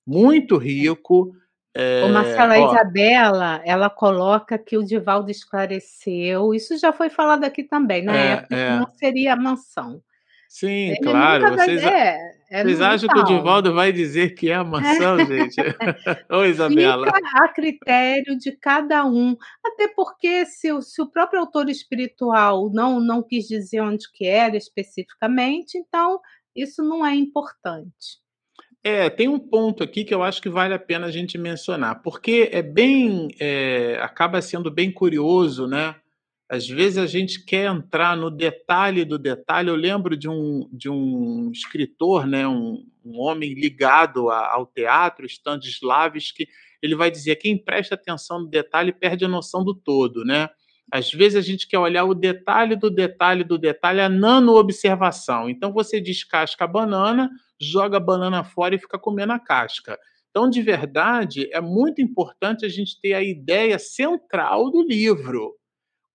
S2: muito rico.
S3: É, o Marcelo, a Isabela, ela coloca que o Divaldo esclareceu, isso já foi falado aqui também, na é, época é. não seria mansão.
S2: Sim, Ele claro. Vocês, é, é vocês acham que o Divaldo vai dizer que é a [laughs] mansão, gente? [laughs] Ô, Isabela.
S3: Fica a critério de cada um. Até porque se, se o próprio autor espiritual não, não quis dizer onde que era especificamente, então isso não é importante.
S2: É, tem um ponto aqui que eu acho que vale a pena a gente mencionar, porque é bem, é, acaba sendo bem curioso, né? Às vezes a gente quer entrar no detalhe do detalhe. Eu lembro de um, de um escritor, né, um, um homem ligado a, ao teatro, Stanislavski, ele vai dizer: quem presta atenção no detalhe perde a noção do todo, né? Às vezes a gente quer olhar o detalhe do detalhe do detalhe, a nano-observação. Então você descasca a banana, joga a banana fora e fica comendo a casca. Então, de verdade, é muito importante a gente ter a ideia central do livro.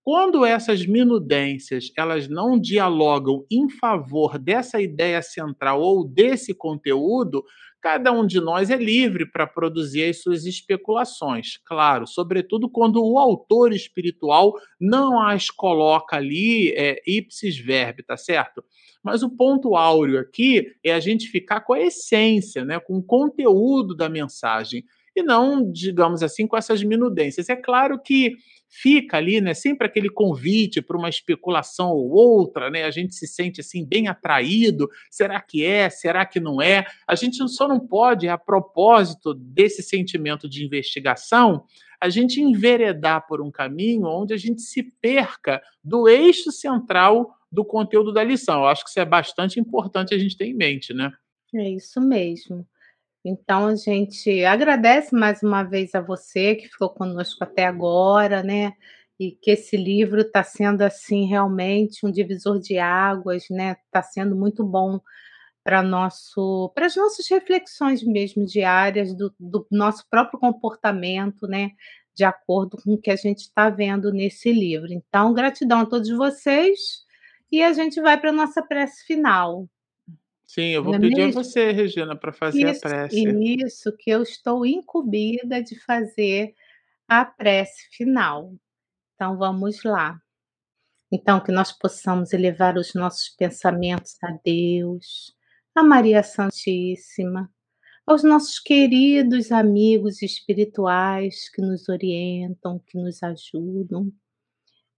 S2: Quando essas minudências elas não dialogam em favor dessa ideia central ou desse conteúdo, cada um de nós é livre para produzir as suas especulações. Claro, sobretudo quando o autor espiritual não as coloca ali é, ipsis verbi, tá certo? Mas o ponto áureo aqui é a gente ficar com a essência, né, com o conteúdo da mensagem e não, digamos assim, com essas minudências. É claro que fica ali, né, sempre aquele convite para uma especulação ou outra, né? A gente se sente assim bem atraído, será que é, será que não é? A gente só não pode, a propósito desse sentimento de investigação, a gente enveredar por um caminho onde a gente se perca do eixo central do conteúdo da lição. Eu acho que isso é bastante importante a gente ter em mente, né?
S3: É isso mesmo. Então a gente agradece mais uma vez a você que ficou conosco até agora, né? E que esse livro está sendo assim realmente um divisor de águas, né? Está sendo muito bom para nosso, para as nossas reflexões mesmo diárias do, do nosso próprio comportamento, né? De acordo com o que a gente está vendo nesse livro. Então, gratidão a todos vocês e a gente vai para a nossa prece final.
S2: Sim, eu vou Não é pedir a você, Regina, para fazer
S3: Isso,
S2: a prece.
S3: isso, que eu estou incumbida de fazer a prece final. Então vamos lá. Então, que nós possamos elevar os nossos pensamentos a Deus, a Maria Santíssima, aos nossos queridos amigos espirituais que nos orientam, que nos ajudam,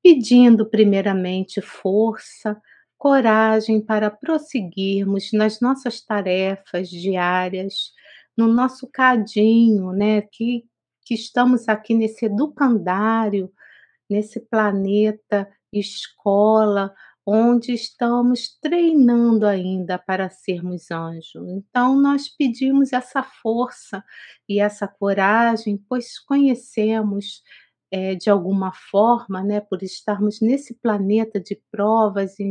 S3: pedindo primeiramente força coragem para prosseguirmos nas nossas tarefas diárias, no nosso cadinho, né, que, que estamos aqui nesse educandário, nesse planeta escola, onde estamos treinando ainda para sermos anjos. Então, nós pedimos essa força e essa coragem, pois conhecemos é, de alguma forma, né, por estarmos nesse planeta de provas e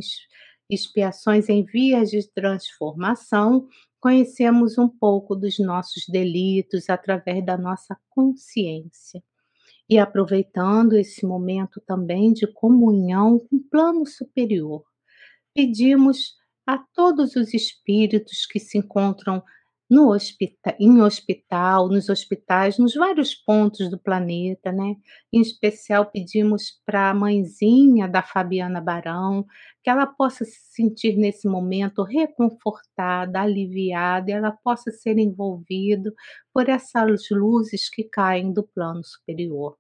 S3: expiações em vias de transformação, conhecemos um pouco dos nossos delitos através da nossa consciência. E aproveitando esse momento também de comunhão com o plano superior, pedimos a todos os espíritos que se encontram no hospital, em hospital, nos hospitais, nos vários pontos do planeta, né? Em especial pedimos para a mãezinha da Fabiana Barão que ela possa se sentir nesse momento reconfortada, aliviada, e ela possa ser envolvida por essas luzes que caem do plano superior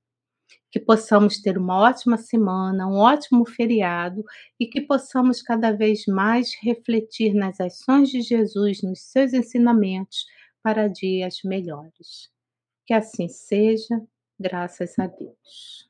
S3: que possamos ter uma ótima semana, um ótimo feriado e que possamos cada vez mais refletir nas ações de Jesus, nos seus ensinamentos para dias melhores. Que assim seja, graças a Deus.